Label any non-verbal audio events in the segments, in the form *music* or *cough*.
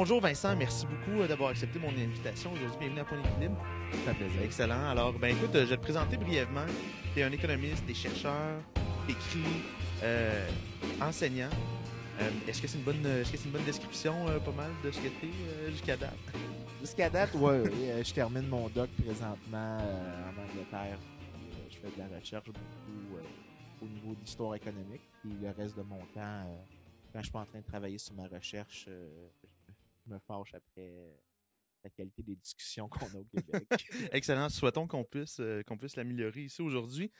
Bonjour Vincent, merci beaucoup euh, d'avoir accepté mon invitation aujourd'hui. Bienvenue à Point d'équilibre. Ça fait plaisir. Excellent. Alors, ben écoute, euh, je vais te présenter brièvement. Tu es un économiste, tu es chercheur, tu écris, euh, enseignant. Euh, est-ce que c'est une bonne est-ce que c'est une bonne description euh, pas mal de ce que tu es jusqu'à date? *laughs* Jusqu'à date, ouais, oui, euh, je termine mon doc présentement en Angleterre. Je fais de la recherche beaucoup au niveau d'histoire économique. Puis le reste de mon temps, quand je suis pas en train de travailler sur ma recherche, me fâche après la qualité des discussions *laughs* qu'on a au Québec. *laughs* Excellent. Souhaitons qu'on puisse, euh, qu'on puisse l'améliorer ici aujourd'hui.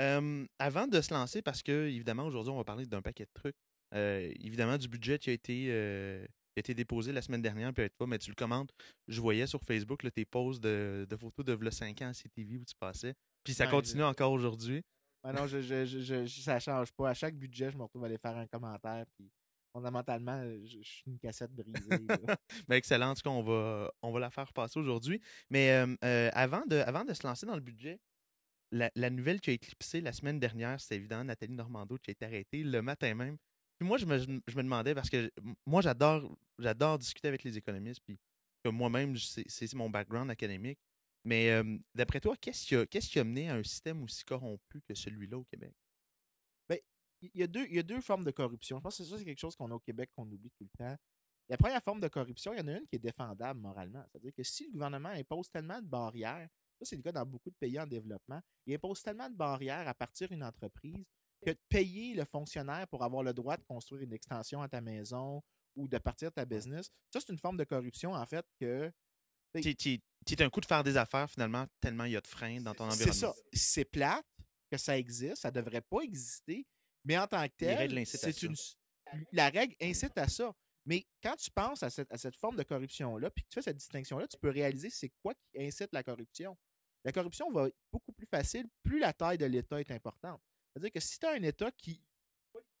Euh, avant de se lancer, parce que, évidemment, aujourd'hui, on va parler d'un paquet de trucs. Euh, évidemment, du budget qui a été, euh, qui a été déposé la semaine dernière, peut-être pas, mais tu le commandes. Je voyais sur Facebook là, tes posts de, de photos de v'là 5 ans à CTV où tu passais. Puis ça Ouais, continue je- encore aujourd'hui. Ah non, je- ça change pas. À chaque budget, je me retrouve à aller faire un commentaire. Puis fondamentalement, je, je suis une cassette brisée. *laughs* Ben, excellent. En tout cas, on va, on va la faire passer aujourd'hui. Mais euh, euh, avant, de, avant de se lancer dans le budget, la, nouvelle qui a éclipsé la semaine dernière, c'est évident Nathalie Normando qui a été arrêtée le matin même. Puis moi, je me, je me demandais, parce que moi, j'adore j'adore discuter avec les économistes, puis moi-même, c'est mon background académique. Mais euh, d'après toi, qu'est-ce qui, qui a mené à un système aussi corrompu que celui-là au Québec? Il y, a deux, il y a deux formes de corruption. Je pense que ça, c'est quelque chose qu'on a au Québec qu'on oublie tout le temps. La première forme de corruption, il y en a une qui est défendable moralement. C'est-à-dire que si le gouvernement impose tellement de barrières, ça c'est le cas dans beaucoup de pays en développement, il impose tellement de barrières à partir d'une entreprise que de payer le fonctionnaire pour avoir le droit de construire une extension à ta maison ou de partir de ta business, ça c'est une forme de corruption en fait que qui est un coup de faire des affaires, finalement, tellement il y a de freins dans ton c'est environnement. ça. C'est plate que ça existe, ça devrait pas exister, mais en tant que tel, c'est une la règle incite à ça. Mais quand tu penses à cette, à cette forme de corruption-là, puis que tu fais cette distinction-là, tu peux réaliser c'est quoi qui incite la corruption. La corruption va être beaucoup plus facile plus la taille de l'État est importante. C'est-à-dire que si tu as un État qui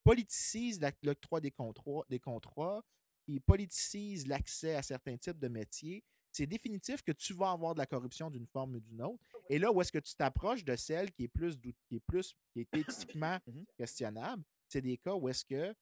politicise l'octroi des contrats, des contrats, qui politicise l'accès à certains types de métiers, c'est définitif que tu vas avoir de la corruption d'une forme ou d'une autre. Et là où est-ce que tu t'approches de celle qui est plus qui est plus qui est éthiquement *coughs* Mhm. questionnable, c'est des cas où est-ce que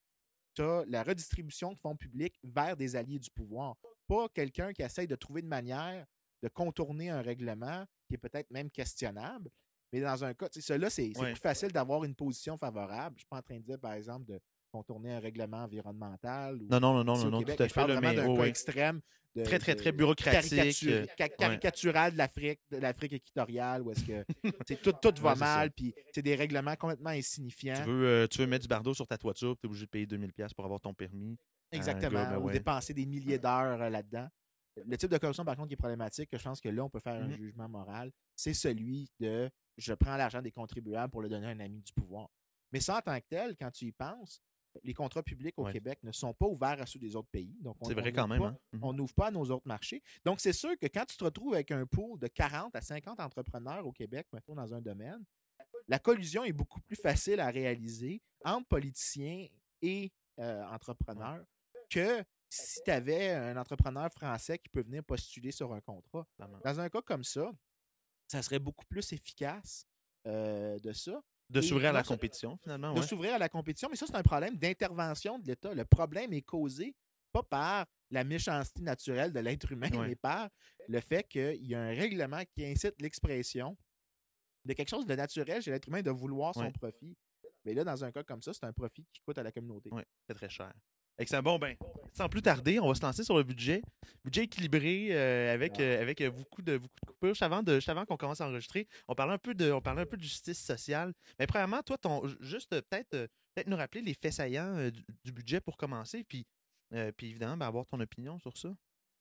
tu as la redistribution de fonds publics vers des alliés du pouvoir, pas quelqu'un qui essaye de trouver une manière de contourner un règlement qui est peut-être même questionnable. Mais dans un cas, tu sais, cela, c'est c'est Ouais. plus facile d'avoir une position favorable. Je ne suis pas en train de dire, par exemple, de contourner un règlement environnemental. Ou, Non, non, non, non, non, Québec, tout à je fait. parle vraiment d'un ouais. extrême. de- Très, très, très bureaucratique. caricature- euh, ca- caricatural de l'Afrique, de l'Afrique équatoriale, où est-ce que tout, tout *laughs* va Ouais, mal, puis c'est des règlements complètement insignifiants. Tu veux, euh, tu veux mettre du bardeau sur ta toiture, tu es obligé de payer 2000$ pièces pour avoir ton permis. Exactement. Gars, ben ou dépenser des milliers d'heures euh, là-dedans. Le type de corruption, par contre, qui est problématique, que je pense que là, on peut faire un Mhm. jugement moral, c'est celui de je prends l'argent des contribuables pour le donner à un ami du pouvoir. Mais ça, en tant que tel, quand tu y penses, les contrats publics au Ouais. Québec ne sont pas ouverts à ceux des autres pays. Donc, on- C'est on vrai quand n'ouvre même. pas- hein? Mhm. on n'ouvre pas à nos autres marchés. Donc, c'est sûr que quand tu te retrouves avec un pool de 40 à 50 entrepreneurs au Québec, mettons, dans un domaine, la collusion est beaucoup plus facile à réaliser entre politiciens et euh, entrepreneurs que si tu avais un entrepreneur français qui peut venir postuler sur un contrat. Dans un cas comme ça, ça serait beaucoup plus efficace euh, de ça De s'ouvrir à la compétition, finalement. de ouais. s'ouvrir à la compétition, mais ça, c'est un problème d'intervention de l'État. Le problème est causé pas par la méchanceté naturelle de l'être humain, Ouais. mais par le fait qu'il y a un règlement qui incite l'expression de quelque chose de naturel chez l'être humain de vouloir son profit. Mais là, dans un cas comme ça, c'est un profit qui coûte à la communauté. Ouais, c'est très cher. Excellent. Bon, ben, sans plus tarder, on va se lancer sur le budget. Budget équilibré euh, avec, euh, avec beaucoup, de, beaucoup de coupures. Juste avant, de, juste avant qu'on commence à enregistrer, on parlait un peu de, on parlait un peu de justice sociale. Mais premièrement, toi, ton, juste euh, peut-être peut nous rappeler les faits saillants euh, du, du budget pour commencer, puis, puis évidemment, ben, avoir ton opinion sur ça.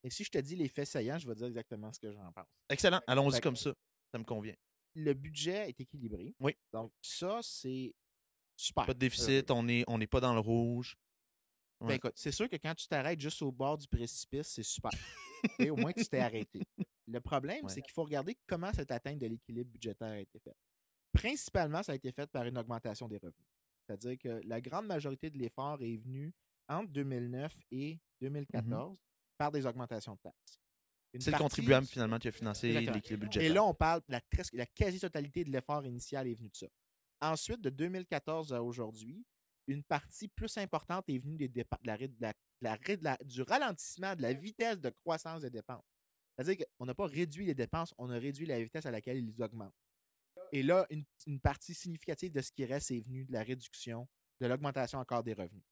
Et si je te dis les faits saillants, je vais dire exactement ce que j'en pense. Excellent. Allons-y comme ça. Ça me convient. Le budget est équilibré. Oui. Donc, ça, c'est super. Pas de déficit, on n'est on n'est pas dans le rouge. Ben, écoute, c'est sûr que quand tu t'arrêtes juste au bord du précipice, c'est super. Et au moins, tu t'es arrêté. Le problème, Ouais. c'est qu'il faut regarder comment cette atteinte de l'équilibre budgétaire a été faite. Principalement, ça a été fait par une augmentation des revenus. C'est-à-dire que la grande majorité de l'effort est venu entre 2009 et 2014 par des augmentations de taxes. C'est le contribuable finalement qui a financé l'équilibre Et budgétaire. là, on parle, la, la quasi-totalité de l'effort initial est venue de ça. Ensuite, de 2014 à aujourd'hui, une partie plus importante est venue des de la, de de du ralentissement de la vitesse de croissance des dépenses. C'est-à-dire qu'on n'a pas réduit les dépenses, on a réduit la vitesse à laquelle ils augmentent. Et là, une, une partie significative de ce qui reste est venue de la réduction, de l'augmentation encore des revenus.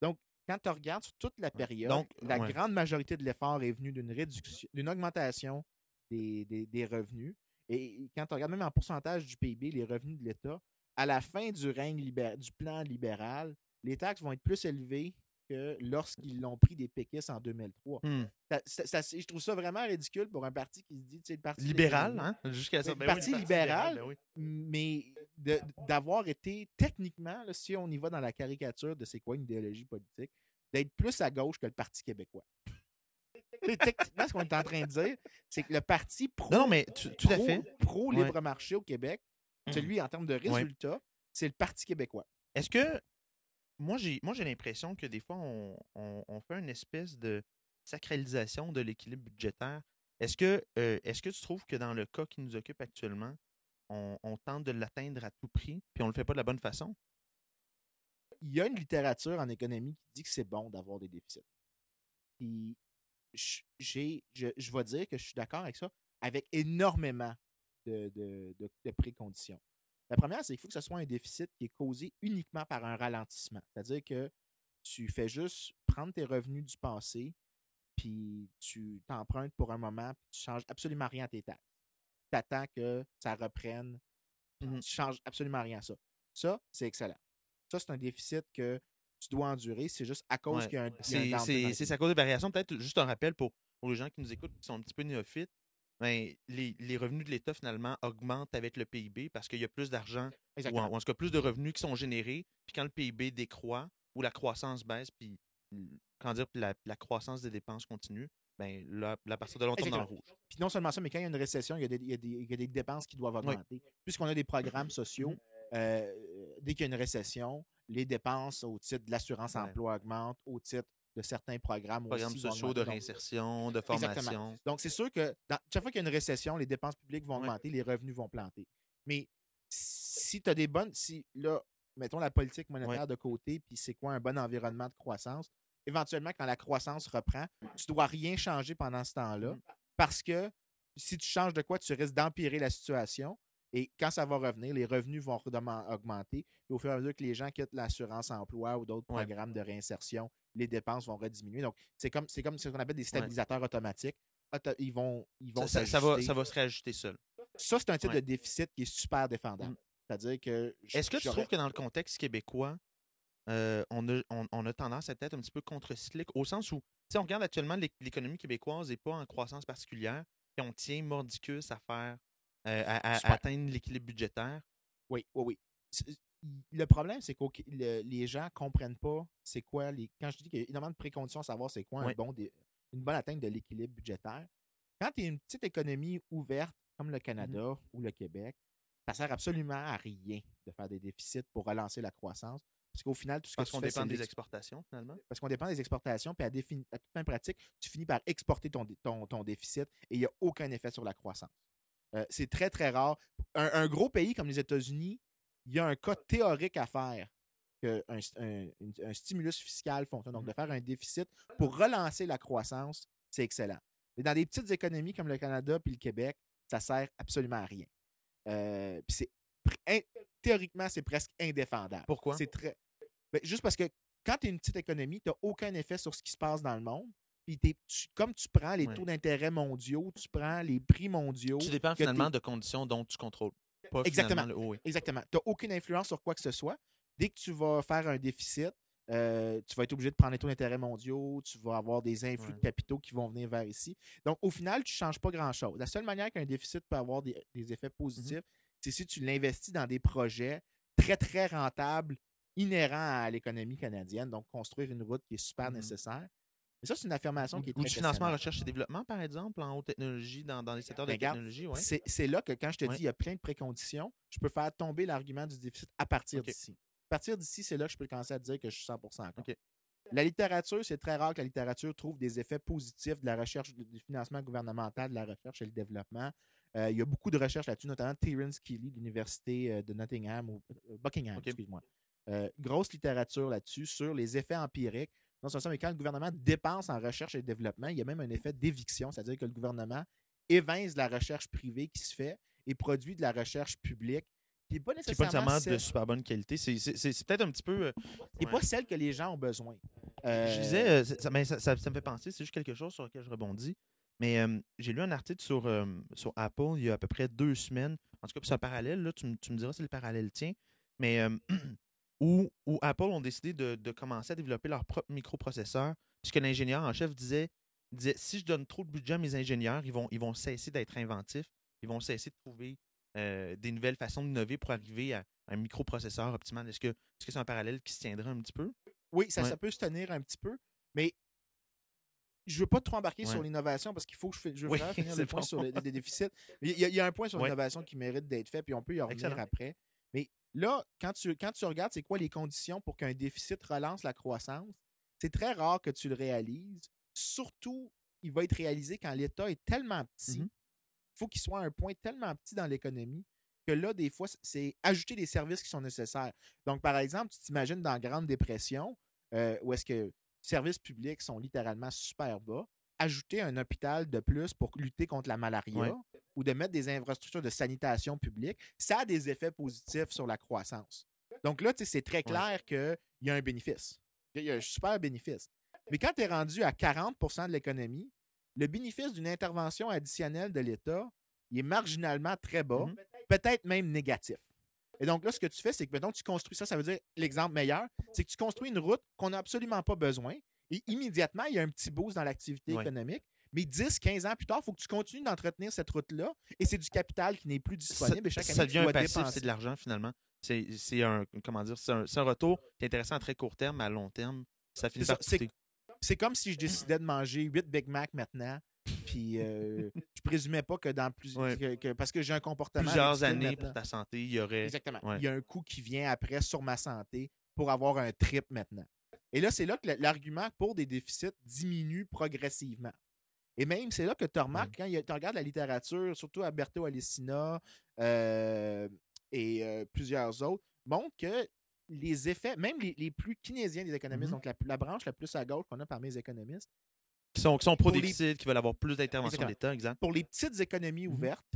Donc, quand tu regardes sur toute la période, Donc, la ouais. grande majorité de l'effort est venue d'une réduction, d'une augmentation des, des- des revenus. Et quand tu regardes même en pourcentage du PIB, les revenus de l'État, à la fin du règne libé- du plan libéral, les taxes vont être plus élevées que lorsqu'ils l'ont pris des péquistes en 2003. Hmm. Ça- ça- ça- je trouve ça vraiment ridicule pour un parti qui se dit, tu sais, le parti Libéral, hein? Jusqu'à ça. Ben Parti libéral, ben oui. mais d'avoir été techniquement, là, si on y va dans la caricature de c'est quoi une idéologie politique, d'être plus à gauche que le Parti québécois. Techniquement, ce qu'on est en train de dire, c'est que le parti pro, Non, non, mais tu- tout à pro- fait. pro libre Ouais. marché au Québec, celui en termes de Ouais. résultats, c'est le Parti québécois. Est-ce que moi j'ai moi j'ai l'impression que des fois on, on- on fait une espèce de sacralisation de l'équilibre budgétaire. Est-ce que euh, est-ce que tu trouves que dans le cas qui nous occupe actuellement, on, on tente de l'atteindre à tout prix, puis on le fait pas de la bonne façon? il y a une littérature en économie qui dit que c'est bon d'avoir des déficits. Puis, j- j'ai, je, je vais dire que je suis d'accord avec ça, avec énormément de, de- de- de préconditions. La première, c'est qu'il faut que ce soit un déficit qui est causé uniquement par un ralentissement. C'est-à-dire que tu fais juste prendre tes revenus du passé, puis tu t'empruntes pour un moment, puis tu changes absolument rien à tes taxes. Tu attends que ça reprenne, puis Mhm. tu changes absolument rien à ça. Ça, c'est excellent. Ça, c'est un déficit que tu dois endurer. C'est juste à cause Ouais. qu'il y a un, C'est sa cause de variation. Peut-être juste un rappel pour, pour les gens qui nous écoutent qui sont un petit peu néophytes. Ben, les, les revenus de l'État, finalement, augmentent avec le PIB parce qu'il y a plus d'argent ou ou en tout cas plus de revenus qui sont générés. Puis quand le PIB décroît ou la croissance baisse, puis comment dire, puis la, la croissance des dépenses continue, ben là, à partir de là, on tombe dans le rouge. Puis non seulement ça, mais quand il y a une récession, il y a des, il y a des- il y a des dépenses qui doivent augmenter. Puisqu'on a des programmes sociaux, *clears throat* euh, dès qu'il y a une récession, les dépenses au titre de l'assurance-emploi augmentent, au titre de certains programmes, Programmes aussi sociaux de réinsertion, de Exactement. formation. Donc, c'est sûr que dans- chaque fois qu'il y a une récession, les dépenses publiques vont Ouais. augmenter, les revenus vont planter. Mais si tu as des bonnes. Si là, mettons la politique monétaire Ouais. de côté, puis c'est quoi un bon environnement de croissance, éventuellement, quand la croissance reprend, tu dois rien changer pendant ce temps-là. Mm. Parce que si tu changes de quoi, tu risques d'empirer la situation. Et quand ça va revenir, les revenus vont augmenter. Et au fur et à mesure que les gens quittent l'assurance-emploi ou d'autres Ouais. programmes de réinsertion, les dépenses vont rediminuer. Donc, c'est comme, c'est comme ce qu'on appelle des stabilisateurs automatiques. Auto- ils vont, ils vont Ça, va, ça va se réajuster seul. Ça, c'est un type Ouais. de déficit qui est super défendable. Mm. C'est-à-dire que. Est-ce que tu trouves que dans le contexte québécois, euh, on, a, on, on a tendance à être un petit peu contre-cyclique, au sens où, sais, on regarde actuellement l'é- l'économie québécoise n'est pas en croissance particulière, et on tient mordicus à faire, euh, à, atteindre l'équilibre budgétaire. Oui, oui, oui. Le problème, c'est que les gens ne comprennent pas c'est quoi les. Quand je dis qu'il y a énormément de préconditions à savoir c'est quoi un Oui. bon dé- une bonne atteinte de l'équilibre budgétaire, quand tu es une petite économie ouverte comme le Canada ou le Québec, ça sert absolument à rien de faire des déficits pour relancer la croissance. Parce qu'au final, tout ce que Parce qu'on dépend des exportations, finalement? parce qu'on dépend des exportations, puis à, à toute fin pratique, tu finis par exporter ton, ton déficit et il n'y a aucun effet sur la croissance. Euh, c'est très, très rare. Un, un gros pays comme les États-Unis, il y a un cas théorique à faire qu'un un, stimulus fiscal fonctionne. Donc, de faire un déficit pour relancer la croissance, c'est excellent. Mais dans des petites économies comme le Canada puis le Québec, ça sert absolument à rien. Euh, puis c'est théoriquement, c'est presque indéfendable. Pourquoi? C'est très. Ben, juste parce que quand tu es une petite économie, tu n'as aucun effet sur ce qui se passe dans le monde. Puis tu- comme tu prends les Ouais. taux d'intérêt mondiaux, tu prends les prix mondiaux. Tu dépends finalement de conditions dont tu contrôles pas Exactement. le- oui. Exactement. Tu n'as aucune influence sur quoi que ce soit. Dès que tu vas faire un déficit, euh, tu vas être obligé de prendre les taux d'intérêt mondiaux, tu vas avoir des influx Ouais. de capitaux qui vont venir vers ici. Donc, au final, tu ne changes pas grand-chose. La seule manière qu'un déficit peut avoir des, des effets positifs, Mm-hmm. c'est si tu l'investis dans des projets très, très rentables, inhérents à l'économie canadienne. Donc, construire une route qui est super Mhm. nécessaire. Mais ça, c'est une affirmation qui est Ou du financement en recherche et développement, par exemple, en haute technologie, dans, dans les secteurs de Ben, regarde, technologie, ouais. C'est là que quand je te Ouais. dis il y a plein de préconditions, je peux faire tomber l'argument du déficit à partir d'ici. À partir d'ici, c'est là que je peux commencer à dire que je suis 100% d'accord. Ok. La littérature, c'est très rare que la littérature trouve des effets positifs de la recherche, du financement gouvernemental de la recherche et le développement. Euh, il y a beaucoup de recherches là-dessus, notamment Terence Keeley de l'Université euh, de Nottingham, ou euh, Buckingham, excuse-moi. Euh, grosse littérature là-dessus sur les effets empiriques. Non seulement, mais quand le gouvernement dépense en recherche et développement, il y a même un effet d'éviction, c'est-à-dire que le gouvernement évince la recherche privée qui se fait et produit de la recherche publique qui n'est pas C'est pas nécessairement, de super bonne qualité. C'est- C'est c'est peut-être un petit peu. euh, ouais. pas celle que les gens ont besoin. Je Euh, disais, euh, ça, ça- mais ça- ça- ça me fait penser, c'est juste quelque chose sur lequel je rebondis. Mais euh, j'ai lu un article sur, sur Apple il y a à peu près deux semaines. En tout cas, c'est un parallèle, là, tu, me- tu me diras si le parallèle tient. Mais *clears throat* où, où Apple ont décidé de, de commencer à développer leur propre microprocesseur, puisque l'ingénieur en chef disait, disait si je donne trop de budget à mes ingénieurs, ils vont, ils vont cesser d'être inventifs, ils vont cesser de trouver euh, des nouvelles façons d'innover pour arriver à un microprocesseur optimal. Est-ce que c'est un parallèle qui se tiendrait un petit peu? Oui, ça, Ouais. ça peut se tenir un petit peu, mais je ne veux pas trop embarquer Ouais. sur l'innovation parce qu'il faut que je, je veux Oui, *laughs* finir le point sur les, les déficits. Il y, a, il y a un point sur Ouais. l'innovation qui mérite d'être fait, puis on peut y revenir Excellent. après. Là, quand tu, quand tu regardes, c'est quoi les conditions pour qu'un déficit relance la croissance, c'est très rare que tu le réalises. Surtout, il va être réalisé quand l'État est tellement petit, Mhm. il faut qu'il soit à un point tellement petit dans l'économie que là, des fois, c'est ajouter des services qui sont nécessaires. Donc, par exemple, tu t'imagines dans la Grande Dépression, euh, où est-ce que les services publics sont littéralement super bas, ajouter un hôpital de plus pour lutter contre la malaria Ouais. Ou de mettre des infrastructures de sanitation publique, ça a des effets positifs sur la croissance. Donc là, c'est très clair qu'il y a un bénéfice. Il y a un super bénéfice. Mais quand tu es rendu à 40% de l'économie, le bénéfice d'une intervention additionnelle de l'État, il est marginalement très bas, Mhm. peut-être même négatif. Et donc là, ce que tu fais, c'est que mettons, tu construis ça, ça veut dire l'exemple meilleur, c'est que tu construis une route qu'on n'a absolument pas besoin et immédiatement, il y a un petit boost dans l'activité économique. Mais 10, 15 ans plus tard, il faut que tu continues d'entretenir cette route-là et c'est du capital qui n'est plus disponible et chaque ça année, tu devient un passif, c'est de l'argent finalement. C'est un comment dire, c'est un, retour qui est intéressant à très court terme, mais à long terme, ça finit C'est par ça, c'est- comme si je décidais de manger 8 Big Mac maintenant. Puis euh, *laughs* je présumais pas que dans plus Ouais. que- que- parce que j'ai un comportement Plusieurs années maintenant. pour ta santé, il y aurait. Exactement. Ouais. Il y a un coût qui vient après sur ma santé pour avoir un trip maintenant. Et là, c'est là que l'argument pour des déficits diminue progressivement. Et même, c'est là que tu remarques, quand tu regardes la littérature, surtout Alberto Alessina euh, et euh, plusieurs autres, montrent que les effets, même les, les plus keynésiens des économistes, Mhm. donc la, la branche la plus à gauche qu'on a parmi les économistes, Qui sont, qui sont les- pro-déficit, qui veulent avoir plus d'intervention de l'État, exact. pour les petites économies Mhm. ouvertes,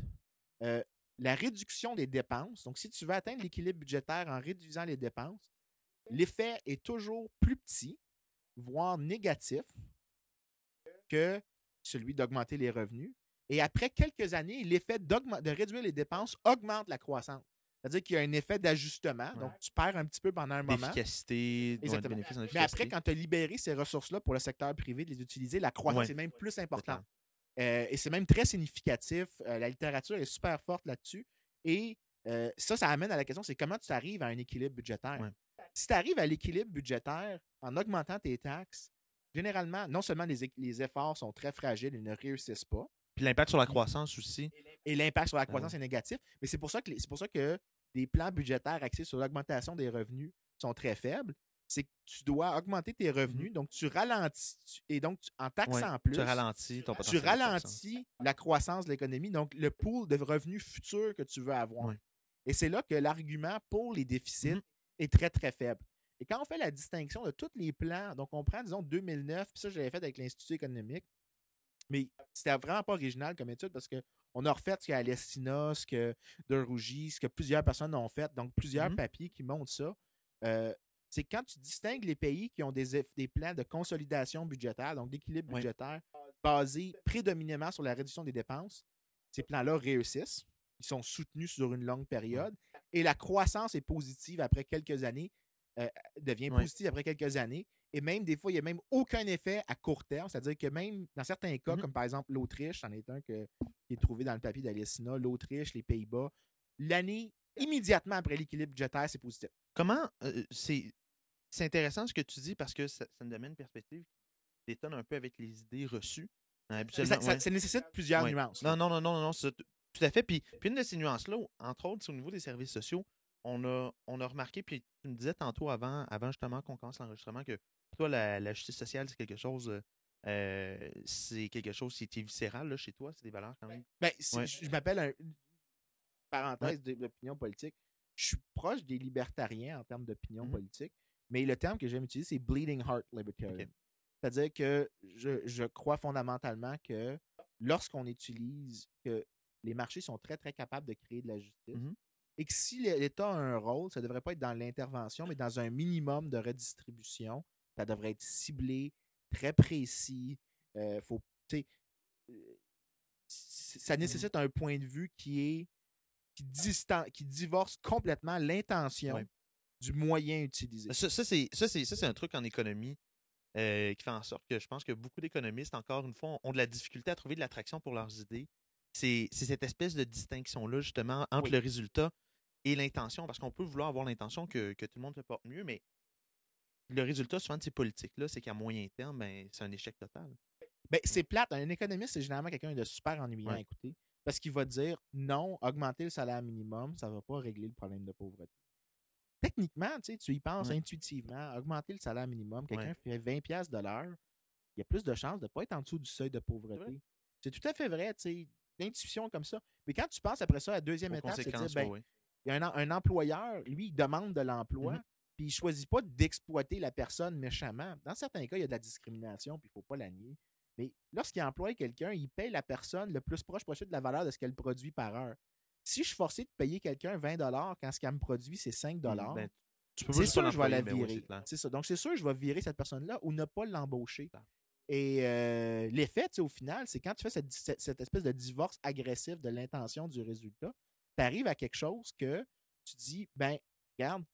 euh, la réduction des dépenses, donc si tu veux atteindre l'équilibre budgétaire en réduisant les dépenses, l'effet est toujours plus petit, voire négatif, que celui d'augmenter les revenus. Et après quelques années, l'effet de réduire les dépenses augmente la croissance. C'est-à-dire qu'il y a un effet d'ajustement. Ouais. Donc, tu perds un petit peu pendant un moment. Exactement. en Mais efficacité. après, quand tu as libéré ces ressources-là pour le secteur privé de les utiliser, la croissance Ouais. est même plus importante. Euh, et c'est même très significatif. Euh, la littérature est super forte là-dessus. Et euh, ça, ça amène à la question, c'est comment tu arrives à un équilibre budgétaire? Ouais. Si tu arrives à l'équilibre budgétaire en augmentant tes taxes, généralement, non seulement les, efforts sont très fragiles, ils ne réussissent pas, Puis l'impact sur la croissance aussi. et l'impact sur la Ah croissance ouais. est négatif, mais c'est pour ça que les- c'est pour ça que des plans budgétaires axés sur l'augmentation des revenus sont très faibles. C'est que tu dois augmenter tes revenus, donc tu ralentis. tu- Et donc, tu- en Ouais, taxant plus, Tu ralentis ton tu potentiel. de croissance. ralentis la croissance de l'économie, donc le pool de revenus futurs que tu veux avoir. Ouais. Et c'est là que l'argument pour les déficits Mhm. est très, très faible. Et quand on fait la distinction de tous les plans, donc on prend, disons, 2009, puis ça, je l'avais fait avec l'Institut économique, mais c'était vraiment pas original comme étude parce qu'on a refait ce qu'Alestina, ce que De Rougy, ce que plusieurs personnes ont fait, donc plusieurs Mhm. papiers qui montrent ça. Euh, c'est quand tu distingues les pays qui ont des, des plans de consolidation budgétaire, donc d'équilibre budgétaire, basés prédominamment sur la réduction des dépenses, ces plans-là réussissent. Ils sont soutenus sur une longue période et la croissance est positive après quelques années, euh, devient Ouais. positive après quelques années. Et même des fois, il n'y a même aucun effet à court terme. C'est-à-dire que même dans certains cas, Mhm. comme par exemple l'Autriche, c'en est un que- qui est trouvé dans le papier d'Alessina, l'Autriche, les Pays-Bas, l'année immédiatement après l'équilibre budgétaire, c'est positif. Comment euh, c'est c'est intéressant ce que tu dis parce que ça, ça me donne une perspective qui détonne un peu avec les idées reçues. Euh, habituellement, Ça, ça- ouais. ça nécessite plusieurs Ouais. nuances. Non, non, non, non, non, tout à fait. Puis, puis une de ces nuances-là, entre autres, c'est au niveau des services sociaux. On a, on a remarqué, puis tu me disais tantôt avant, avant justement qu'on commence l'enregistrement, que toi, la, la justice sociale, c'est quelque chose. euh, c'est quelque chose qui est viscéral là, chez toi, c'est des valeurs quand même? Ben, c'est- Ouais. je, je m'appelle un. Parenthèse de- d'opinion politique. je suis proche des libertariens en termes d'opinion Mhm. politique, mais le terme que j'aime utiliser, c'est bleeding heart libertarian. C'est-à-dire que je, je crois fondamentalement que lorsqu'on utilise que les marchés sont très, très capables de créer de la justice, Mhm. Et que si l'État a un rôle, ça ne devrait pas être dans l'intervention, mais dans un minimum de redistribution. Ça devrait être ciblé, très précis. Euh, faut, euh, ça nécessite un point de vue qui est qui, distan- qui divorce complètement l'intention Ouais. du moyen utilisé. Ça, ça, c'est, un truc en économie euh, qui fait en sorte que je pense que beaucoup d'économistes, encore une fois, ont, de la difficulté à trouver de l'attraction pour leurs idées. C'est, c'est cette espèce de distinction-là, justement, entre Oui. le résultat et l'intention. Parce qu'on peut vouloir avoir l'intention que, que tout le monde se porte mieux, mais le résultat, souvent, de ces politiques-là, c'est qu'à moyen terme, ben, c'est un échec total. Ben, c'est plate. Un économiste, c'est généralement quelqu'un de super ennuyant à écouter. Parce qu'il va dire non, augmenter le salaire minimum, ça ne va pas régler le problème de pauvreté. Techniquement, tu sais, tu y penses Ouais. intuitivement, augmenter le salaire minimum, quelqu'un Ouais. fait 20$ piastres de l'heure, il y a plus de chances de ne pas être en dessous du seuil de pauvreté. C'est tout à fait vrai, tu sais, l'intuition comme ça. Mais quand tu penses après ça, la deuxième Aux étape, c'est de dire, ben. Il y a un, un employeur, lui, il demande de l'emploi, Mhm. puis il ne choisit pas d'exploiter la personne méchamment. Dans certains cas, il y a de la discrimination, puis il ne faut pas la nier. Mais lorsqu'il emploie quelqu'un, il paye la personne le plus proche possible de la valeur de ce qu'elle produit par heure. Si je suis forcé de payer quelqu'un 20 quand ce qu'elle me produit, c'est 5 Ben, tu peux c'est sûr que je vais la virer. c'est ça. Donc, c'est sûr que je vais virer cette personne-là ou ne pas l'embaucher. Et euh, l'effet, au final, c'est quand tu fais cette espèce de divorce agressif de l'intention du résultat, tu arrives à quelque chose que tu dis, ben, regarde,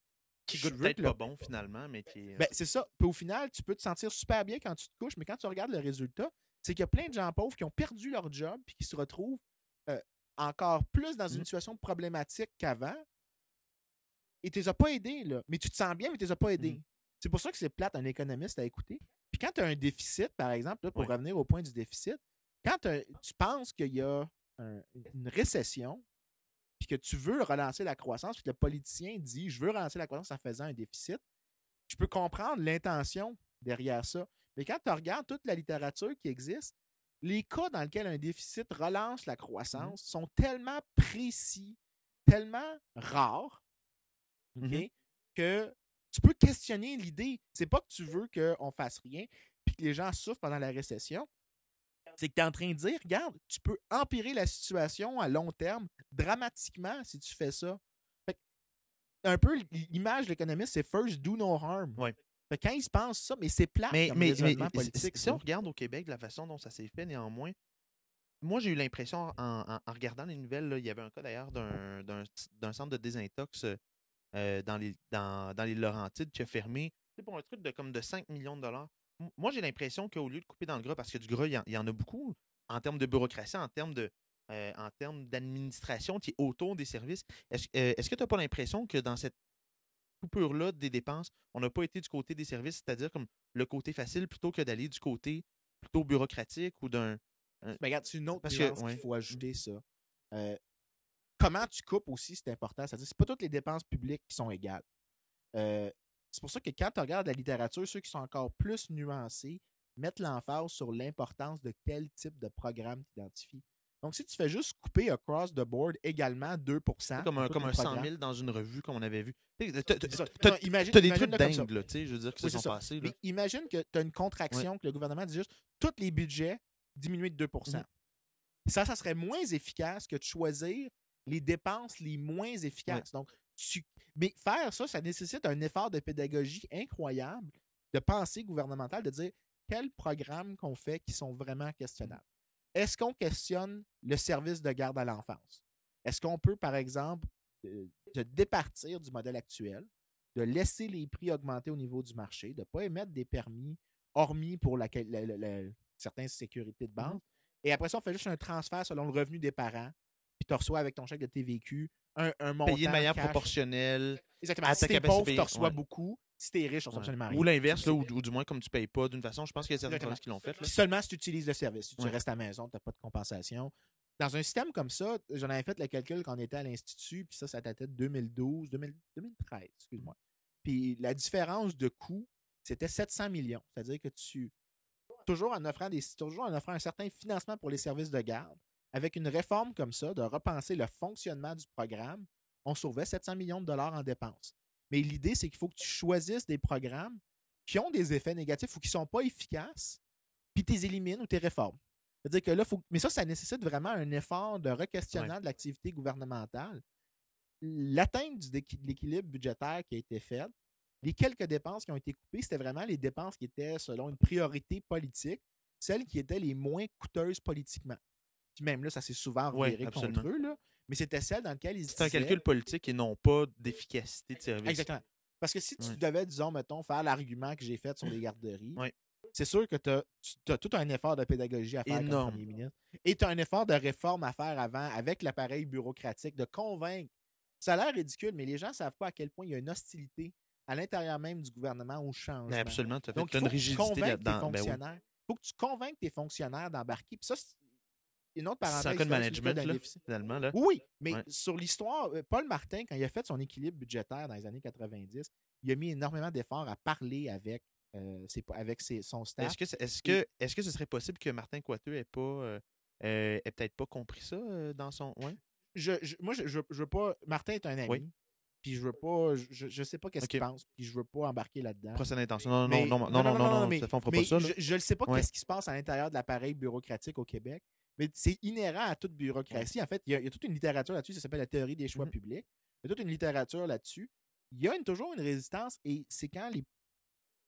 Qui goûte peut-être pas bon, finalement, mais qui est... ben, c'est ça. Puis au final, tu peux te sentir super bien quand tu te couches, mais quand tu regardes le résultat, c'est qu'il y a plein de gens pauvres qui ont perdu leur job puis qui se retrouvent euh, encore plus dans une Mhm. situation problématique qu'avant. Et tu les as pas aidés, là. Mais tu te sens bien, mais tu les as pas aidés. Mhm. C'est pour ça que c'est plate un économiste à écouter. Puis quand tu as un déficit, par exemple, là, pour revenir au point du déficit, quand t'as- tu penses qu'il y a un- une récession, puis que tu veux relancer la croissance, puis que le politicien dit je veux relancer la croissance en faisant un déficit, je peux comprendre l'intention derrière ça. Mais quand tu regardes toute la littérature qui existe, les cas dans lesquels un déficit relance la croissance sont tellement précis, tellement rares, Mhm. que tu peux questionner l'idée. C'est pas que tu veux qu'on fasse rien puis que les gens souffrent pendant la récession. C'est que tu es en train de dire, regarde, tu peux empirer la situation à long terme dramatiquement si tu fais ça. Fait que, un peu l'image de l'économiste, c'est first do no harm. Ouais. Fait que quand ils se pensent ça, mais c'est plat Mais, comme mais, mais si- politique. si on regarde au Québec la façon dont ça s'est fait, néanmoins, moi, j'ai eu l'impression, en, en- en regardant les nouvelles, là, il y avait un cas d'ailleurs d'un- centre de désintox euh, dans, les, dans, dans les Laurentides qui a fermé pour un truc de comme de 5 millions de dollars. Moi, j'ai l'impression qu'au lieu de couper dans le gras, parce que du gras, il y, en- il y en a beaucoup, en termes de bureaucratie, en termes de euh, en termes d'administration qui est autour des services, est-ce euh, que tu n'as pas l'impression que dans cette coupure-là des dépenses, on n'a pas été du côté des services, c'est-à-dire comme le côté facile plutôt que d'aller du côté plutôt bureaucratique ou d'un. Mais regarde, c'est une autre Parce ouais. qu'il faut ajouter ça. Euh, comment tu coupes aussi, c'est important. C'est-à-dire, c'est pas toutes les dépenses publiques qui sont égales. Euh, c'est pour ça que quand tu regardes la littérature, ceux qui sont encore plus nuancés mettent l'emphase sur l'importance de quel type de programme tu identifies. Donc, si tu fais juste couper across the board également 2 C'est comme un, comme un les 100 programmes. 000 dans une revue comme on avait vu. Tu imagine- T'as des trucs dingues, là, tu sais, je veux dire, qui Oui, se sont ça. passés. là. Mais imagine que tu as une contraction, que le gouvernement dit juste tous les budgets diminués de 2 Mhm. Ça, ça serait moins efficace que de choisir les dépenses les moins efficaces. Donc, tu... Mais faire ça, ça nécessite un effort de pédagogie incroyable, de pensée gouvernementale, de dire quels programmes qu'on fait qui sont vraiment questionnables. Est-ce qu'on questionne le service de garde à l'enfance? Est-ce qu'on peut, par exemple, euh, se départir du modèle actuel, de laisser les prix augmenter au niveau du marché, de ne pas émettre des permis, hormis pour la, la- la- la- certaines sécurités de base. Et après ça, on fait juste un transfert selon le revenu des parents, tu reçois avec ton chèque de TVQ un, un montant Payer de manière cash. proportionnelle. Exactement. à Si t'es pauvre, tu reçois Ouais. beaucoup. Si t'es riche, reçois Ouais. absolument rien. Ou l'inverse, ou, ou du moins comme tu payes pas d'une façon. Je pense qu'il y a certains Exactement. services qui l'ont fait. là. Puis seulement si tu utilises le service. Si tu Ouais. restes à la maison, tu n'as pas de compensation. Dans un système comme ça, j'en avais fait le calcul quand on était à l'Institut, puis ça, ça datait de 2012, 2000 2013, excuse-moi. Puis la différence de coût, c'était 700 millions. C'est-à-dire que tu, toujours en offrant des, toujours en offrant un certain financement pour les services de garde, avec une réforme comme ça, de repenser le fonctionnement du programme, on sauvait 700 millions de dollars en dépenses. Mais l'idée, c'est qu'il faut que tu choisisses des programmes qui ont des effets négatifs ou qui ne sont pas efficaces, puis tu les élimines ou tu les réformes. C'est-à-dire que là, faut... Mais ça, ça nécessite vraiment un effort de requestionnement de l'activité gouvernementale. L'atteinte de l'équilibre budgétaire qui a été faite, les quelques dépenses qui ont été coupées, c'était vraiment les dépenses qui étaient selon une priorité politique, celles qui étaient les moins coûteuses politiquement. Puis même là, ça s'est souvent reviré contre eux, là, mais c'était celles dans lesquelles ils C'est un calcul politique et non pas d'efficacité de service. Exactement. Parce que si tu devais, disons, mettons, faire l'argument que j'ai fait sur les *clears throat* garderies, c'est sûr que tu as, tout un effort de pédagogie à faire comme premier ministre. Et tu as un effort de réforme à faire avant avec l'appareil bureaucratique, de convaincre. Ça a l'air ridicule, mais les gens ne savent pas à quel point il y a une hostilité à l'intérieur même du gouvernement au changement. absolument, tu as Donc, une rigidité là-dedans. Il ben faut que tu convainques tes fonctionnaires d'embarquer. Puis ça, une autre parenthèse. C'est un management, finalement. Là. Oui, mais sur l'histoire, euh, Paul Martin, quand il a fait son équilibre budgétaire dans les années 90, il a mis énormément d'efforts à parler avec, euh, avec son staff. Est-ce que, est-ce, que, est-ce que ce serait possible que Martin Coiteux ait pas euh, peut-être pas compris ça dans son. Ouais? Je, moi, je, je, veux pas. Martin est un ami. Puis je veux pas. Je, je sais pas qu'est-ce qu'il pense. Puis je veux pas embarquer là-dedans. Prochaine intention. Non, non, non, non, non, non, non, mais, ça fera pas ça. Je ne sais pas qu'est-ce qui se passe à l'intérieur de l'appareil bureaucratique au Québec. Mais c'est inhérent à toute bureaucratie. En fait, il y, a, toute une littérature là-dessus, ça s'appelle la théorie des choix mm-hmm. publics. Il y a toute une littérature là-dessus. Il y a toujours une résistance et c'est quand les.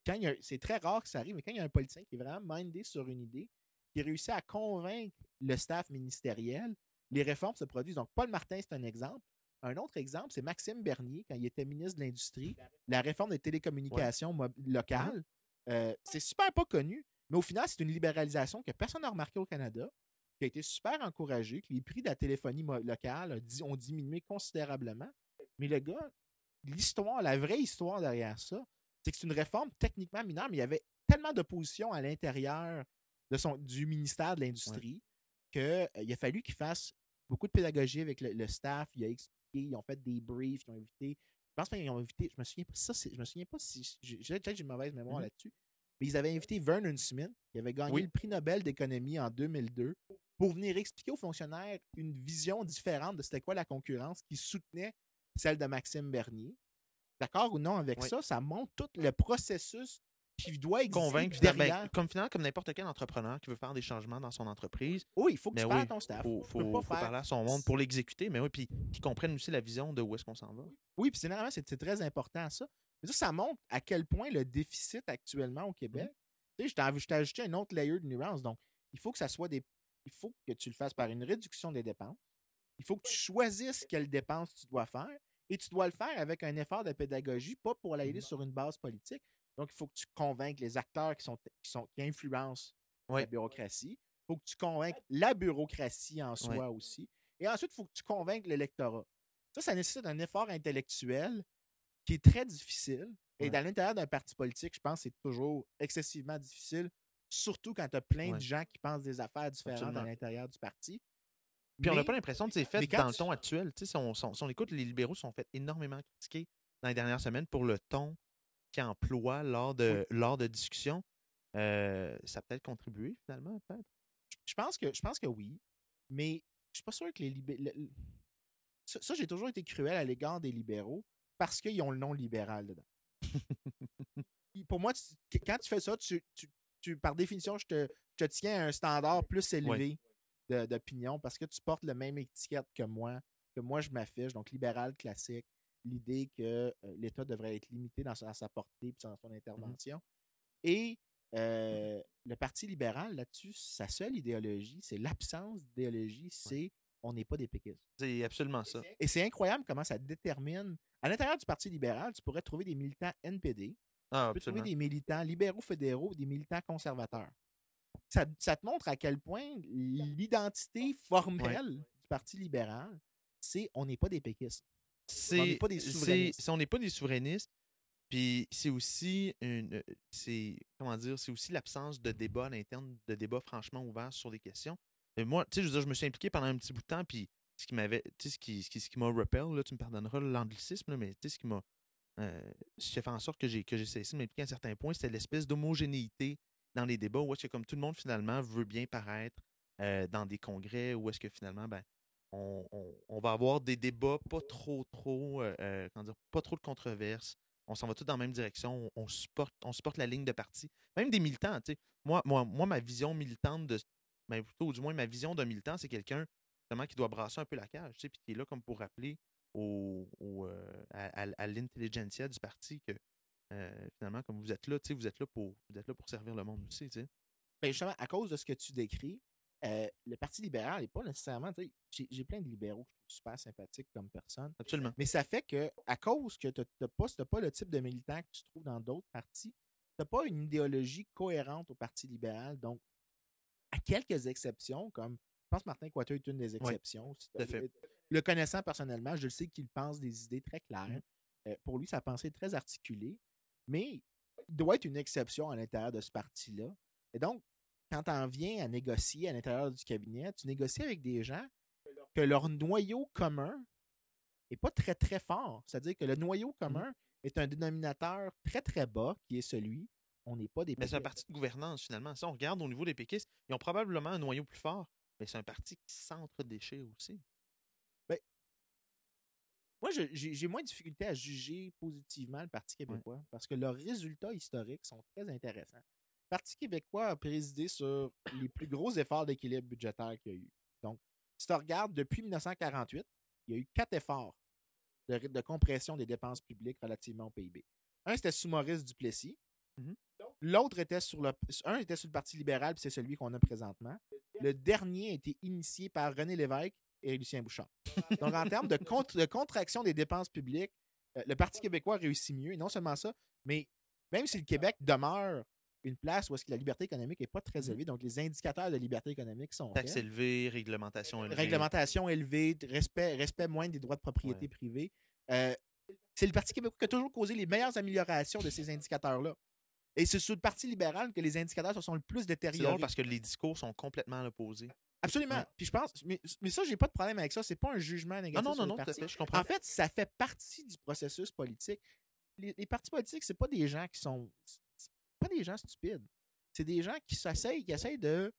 Quand c'est très rare que ça arrive, mais quand il y a un politicien qui est vraiment mindé sur une idée, qui réussit à convaincre le staff ministériel, les réformes se produisent. Donc, Paul Martin, c'est un exemple. Un autre exemple, c'est Maxime Bernier, quand il était ministre de l'Industrie, la réforme des télécommunications locales. Euh, c'est super pas connu, mais au final, c'est une libéralisation que personne n'a remarqué au Canada qui a été super encouragé, que les prix de la téléphonie locale ont diminué considérablement. Mais le gars, l'histoire, la vraie histoire derrière ça, c'est que c'est une réforme techniquement mineure, mais il y avait tellement d'opposition à l'intérieur de son, du ministère de l'Industrie qu'il euh, a fallu qu'il fasse beaucoup de pédagogie avec le, staff. Il a expliqué, ils ont fait des briefs, ils ont invité. Je pense qu'ils ont invité, je me souviens pas, ça, je me souviens pas si. Peut-être j'ai une mauvaise mémoire mm-hmm. là-dessus. Mais ils avaient invité Vernon Smith, qui avait gagné le prix Nobel d'économie en 2002, pour venir expliquer aux fonctionnaires une vision différente de c'était quoi la concurrence qui soutenait celle de Maxime Bernier. D'accord ou non avec ça, ça montre tout le processus qui doit exister convaincre ben, comme finalement comme n'importe quel entrepreneur qui veut faire des changements dans son entreprise. Oui, il faut que tu parles à ton staff. Il faut, parler à son monde pour l'exécuter, mais oui, puis qu'ils comprennent aussi la vision de où est-ce qu'on s'en va. Oui, puis généralement, c'est très important ça. Mais ça, ça montre à quel point le déficit actuellement au Québec. Tu sais, je t'ai ajouté un autre layer de nuance. Donc, il faut que ça soit des il faut que tu le fasses par une réduction des dépenses. Il faut que tu choisisses quelles dépenses tu dois faire et tu dois le faire avec un effort de pédagogie, pas pour l'aider mmh. sur une base politique. Donc, il faut que tu convainques les acteurs qui, sont, qui, sont, qui influencent la bureaucratie. Il faut que tu convainques la bureaucratie en soi aussi. Et ensuite, il faut que tu convainques l'électorat. Ça, ça nécessite un effort intellectuel qui est très difficile. Et dans l'intérieur d'un parti politique, je pense que c'est toujours excessivement difficile surtout quand tu as plein de gens qui pensent des affaires différentes à l'intérieur du parti. Puis on n'a pas l'impression que c'est fait dans le ton actuel. Si on, on, écoute, les libéraux sont fait énormément critiqués dans les dernières semaines pour le ton qu'ils emploient lors de, lors de discussions. Euh, ça a peut-être contribué finalement, peut-être? Je pense que je pense que oui. Mais je suis pas sûr que les libéraux. Ça, j'ai toujours été cruel à l'égard des libéraux parce qu'ils ont le nom libéral dedans. *laughs* Pour moi, quand tu fais ça, tu, par définition, je te, tiens à un standard plus élevé d'opinion parce que tu portes la même étiquette que moi, que moi je m'affiche, donc libéral classique, l'idée que euh, l'État devrait être limité dans sa, portée et dans son mmh intervention. Et euh, le Parti libéral, là-dessus, sa seule idéologie, c'est l'absence d'idéologie, c'est on n'est pas des péquistes. C'est absolument ça. Et c'est incroyable comment ça détermine. À l'intérieur du Parti libéral, tu pourrais trouver des militants NPD, ah, tu peux trouver des militants libéraux fédéraux, des militants conservateurs. Ça, te montre à quel point l'identité formelle du Parti libéral, c'est on n'est pas des péquistes. On n'est pas des souverainistes. on n'est pas des souverainistes. Puis c'est aussi une, c'est comment dire, c'est aussi l'absence de débat à l'interne, de débat franchement ouvert sur des questions. Et moi, tu sais, je je me suis impliqué pendant un petit bout de temps, puis ce qui m'avait, tu sais, ce qui, ce qui, m'a repel, là, tu me pardonneras l'anglicisme, mais tu sais, ce qui m'a, euh, ce qui a fait en sorte que j'ai, que j'ai cessé de m'impliquer à un certain point, c'était l'espèce d'homogénéité dans les débats où est-ce que comme tout le monde finalement veut bien paraître euh, dans des congrès, où est-ce que finalement, ben, on, va avoir des débats pas trop, trop, euh, euh, comment dire, pas trop de controverses. On s'en va tous dans la même direction. On, supporte, on supporte la ligne de parti. Même des militants, tu. Moi, moi, moi, ma vision militante de. Ben, plutôt, du moins, ma vision d'un militant, c'est quelqu'un justement qui doit brasser un peu la cage, tu sais, puis qui est là comme pour rappeler au, euh, à, l'intelligentsia du parti que finalement, comme vous êtes là, tu sais, vous êtes là pour vous êtes là pour servir le monde aussi, tu sais. Ben, justement, à cause de ce que tu décris, euh, le Parti libéral n'est pas nécessairement. J'ai plein de libéraux que je trouve super sympathiques comme personne. Absolument. Mais ça fait que, à cause que tu n'as pas, t'as pas le type de militant que tu trouves dans d'autres partis, tu n'as pas une idéologie cohérente au Parti libéral. Donc, à quelques exceptions, comme je pense que Martin Coiteau est une des exceptions. tout à fait. Le connaissant personnellement, je le sais qu'il pense des idées très claires. Mhm. Euh, pour lui, sa pensée est très articulée, mais il doit être une exception à l'intérieur de ce parti-là. Et donc, quand tu en viens à négocier à l'intérieur du cabinet, tu négocies avec des gens que leur noyau commun n'est pas très, très fort. C'est-à-dire que le noyau commun est un dénominateur très, très bas, qui est celui on n'est pas des Mais c'est un parti de gouvernance, finalement. Si on regarde au niveau des péquistes, ils ont probablement un noyau plus fort, mais c'est un parti qui s'entre-déchire aussi. Moi, je- j'ai j'ai moins de difficulté à juger positivement le Parti québécois parce que leurs résultats historiques sont très intéressants. Le Parti québécois a présidé sur les plus gros efforts d'équilibre budgétaire qu'il y a eu. Donc, si tu regardes depuis 1948, il y a eu quatre efforts de, de compression des dépenses publiques relativement au PIB. Un, c'était sous Maurice Duplessis. Mhm. L'autre était sur le. Un était sur le Parti libéral, puis c'est celui qu'on a présentement. Le dernier a été initié par René Lévesque et Lucien Bouchard. Donc, en termes de contraction des dépenses publiques, euh, le Parti québécois réussit mieux. Et non seulement ça, mais même si le Québec demeure une place où est-ce que la liberté économique n'est pas très Mhm. élevée, donc les indicateurs de liberté économique sont Taxes élevées, réglementation élevée. Réglementation élevée, respect, respect moindre des droits de propriété Ouais. privée. Euh, c'est le Parti québécois qui a toujours causé les meilleures améliorations de ces indicateurs-là. Et c'est sur le Parti libéral que les indicateurs se sont le plus C'est détériorés. drôle parce que les discours sont complètement à l'opposé. Absolument. Ouais. Puis je pense, mais, mais ça, j'ai pas de problème avec ça. C'est pas un jugement Non, négatif. non, sur non, les non, fait, je comprends. En fait, ça fait partie du processus politique. Les, les partis politiques, c'est pas des gens qui sont. Pas des gens stupides. C'est des gens qui s'essayent, qui essayent de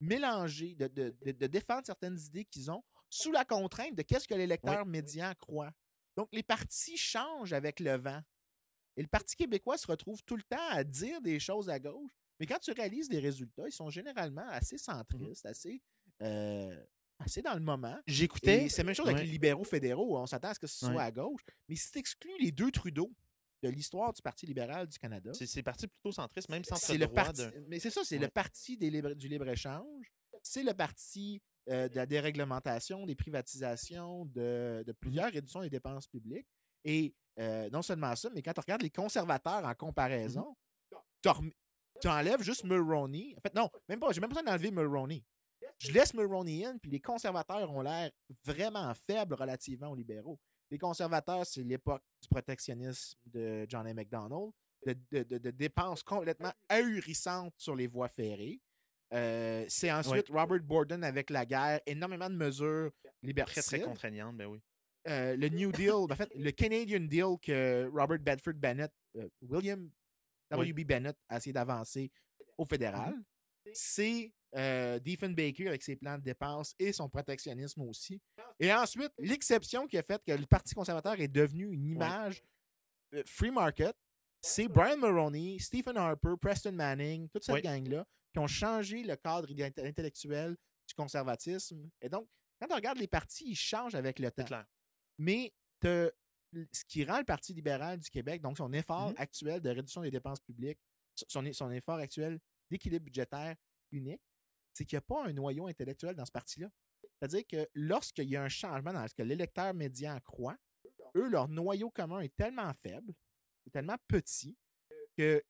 mélanger, de, de- de- de défendre certaines idées qu'ils ont sous la contrainte de qu'est-ce que l'électeur médian croit. Donc, les partis changent avec le vent. Et le Parti québécois se retrouve tout le temps à dire des choses à gauche. Mais quand tu réalises les résultats, ils sont généralement assez centristes, assez, euh, assez dans le moment. J'écoutais. C'est la même chose avec les libéraux fédéraux. On s'attend à ce que ce soit Ouais. à gauche. Mais si tu exclues les deux Trudeau de l'histoire du Parti libéral du Canada, C'est c'est parti plutôt centriste, même centre le parti. Mais c'est ça, c'est Ouais. le parti des du libre-échange. C'est le parti euh, de la déréglementation, des privatisations, de, de plusieurs réductions des dépenses publiques. Et euh, non seulement ça, mais quand tu regardes les conservateurs en comparaison, tu enlèves juste Mulroney. En fait, non, même pas. J'ai même pas besoin d'enlever Mulroney. Je laisse Mulroney in, puis les conservateurs ont l'air vraiment faibles relativement aux libéraux. Les conservateurs, c'est l'époque du protectionnisme de John A. MacDonald, de, de- de- de dépenses complètement ahurissantes sur les voies ferrées. Euh, c'est ensuite Robert Borden avec la guerre, énormément de mesures Très, liberticides. très contraignante, ben oui. Euh, le New Deal, en fait, le Canadian Deal que Robert Bedford Bennett, euh, William W.B. Bennett a essayé d'avancer au fédéral. C'est euh, Diefenbaker avec ses plans de dépenses et son protectionnisme aussi. Et ensuite, l'exception qui a fait que le Parti conservateur est devenu une image free market, c'est Brian Mulroney, Stephen Harper, Preston Manning, toute cette Oui. gang-là qui ont changé le cadre intellectuel du conservatisme. Et donc, quand on regarde les partis, ils changent avec le temps. clair. Mais ce qui rend le Parti libéral du Québec, donc son effort Mhm. actuel de réduction des dépenses publiques, son, son effort actuel d'équilibre budgétaire unique, c'est qu'il n'y a pas un noyau intellectuel dans ce parti-là. C'est-à-dire que lorsqu'il y a un changement dans ce que l'électeur médian croit, eux, leur noyau commun est tellement faible, est tellement petit, qu'il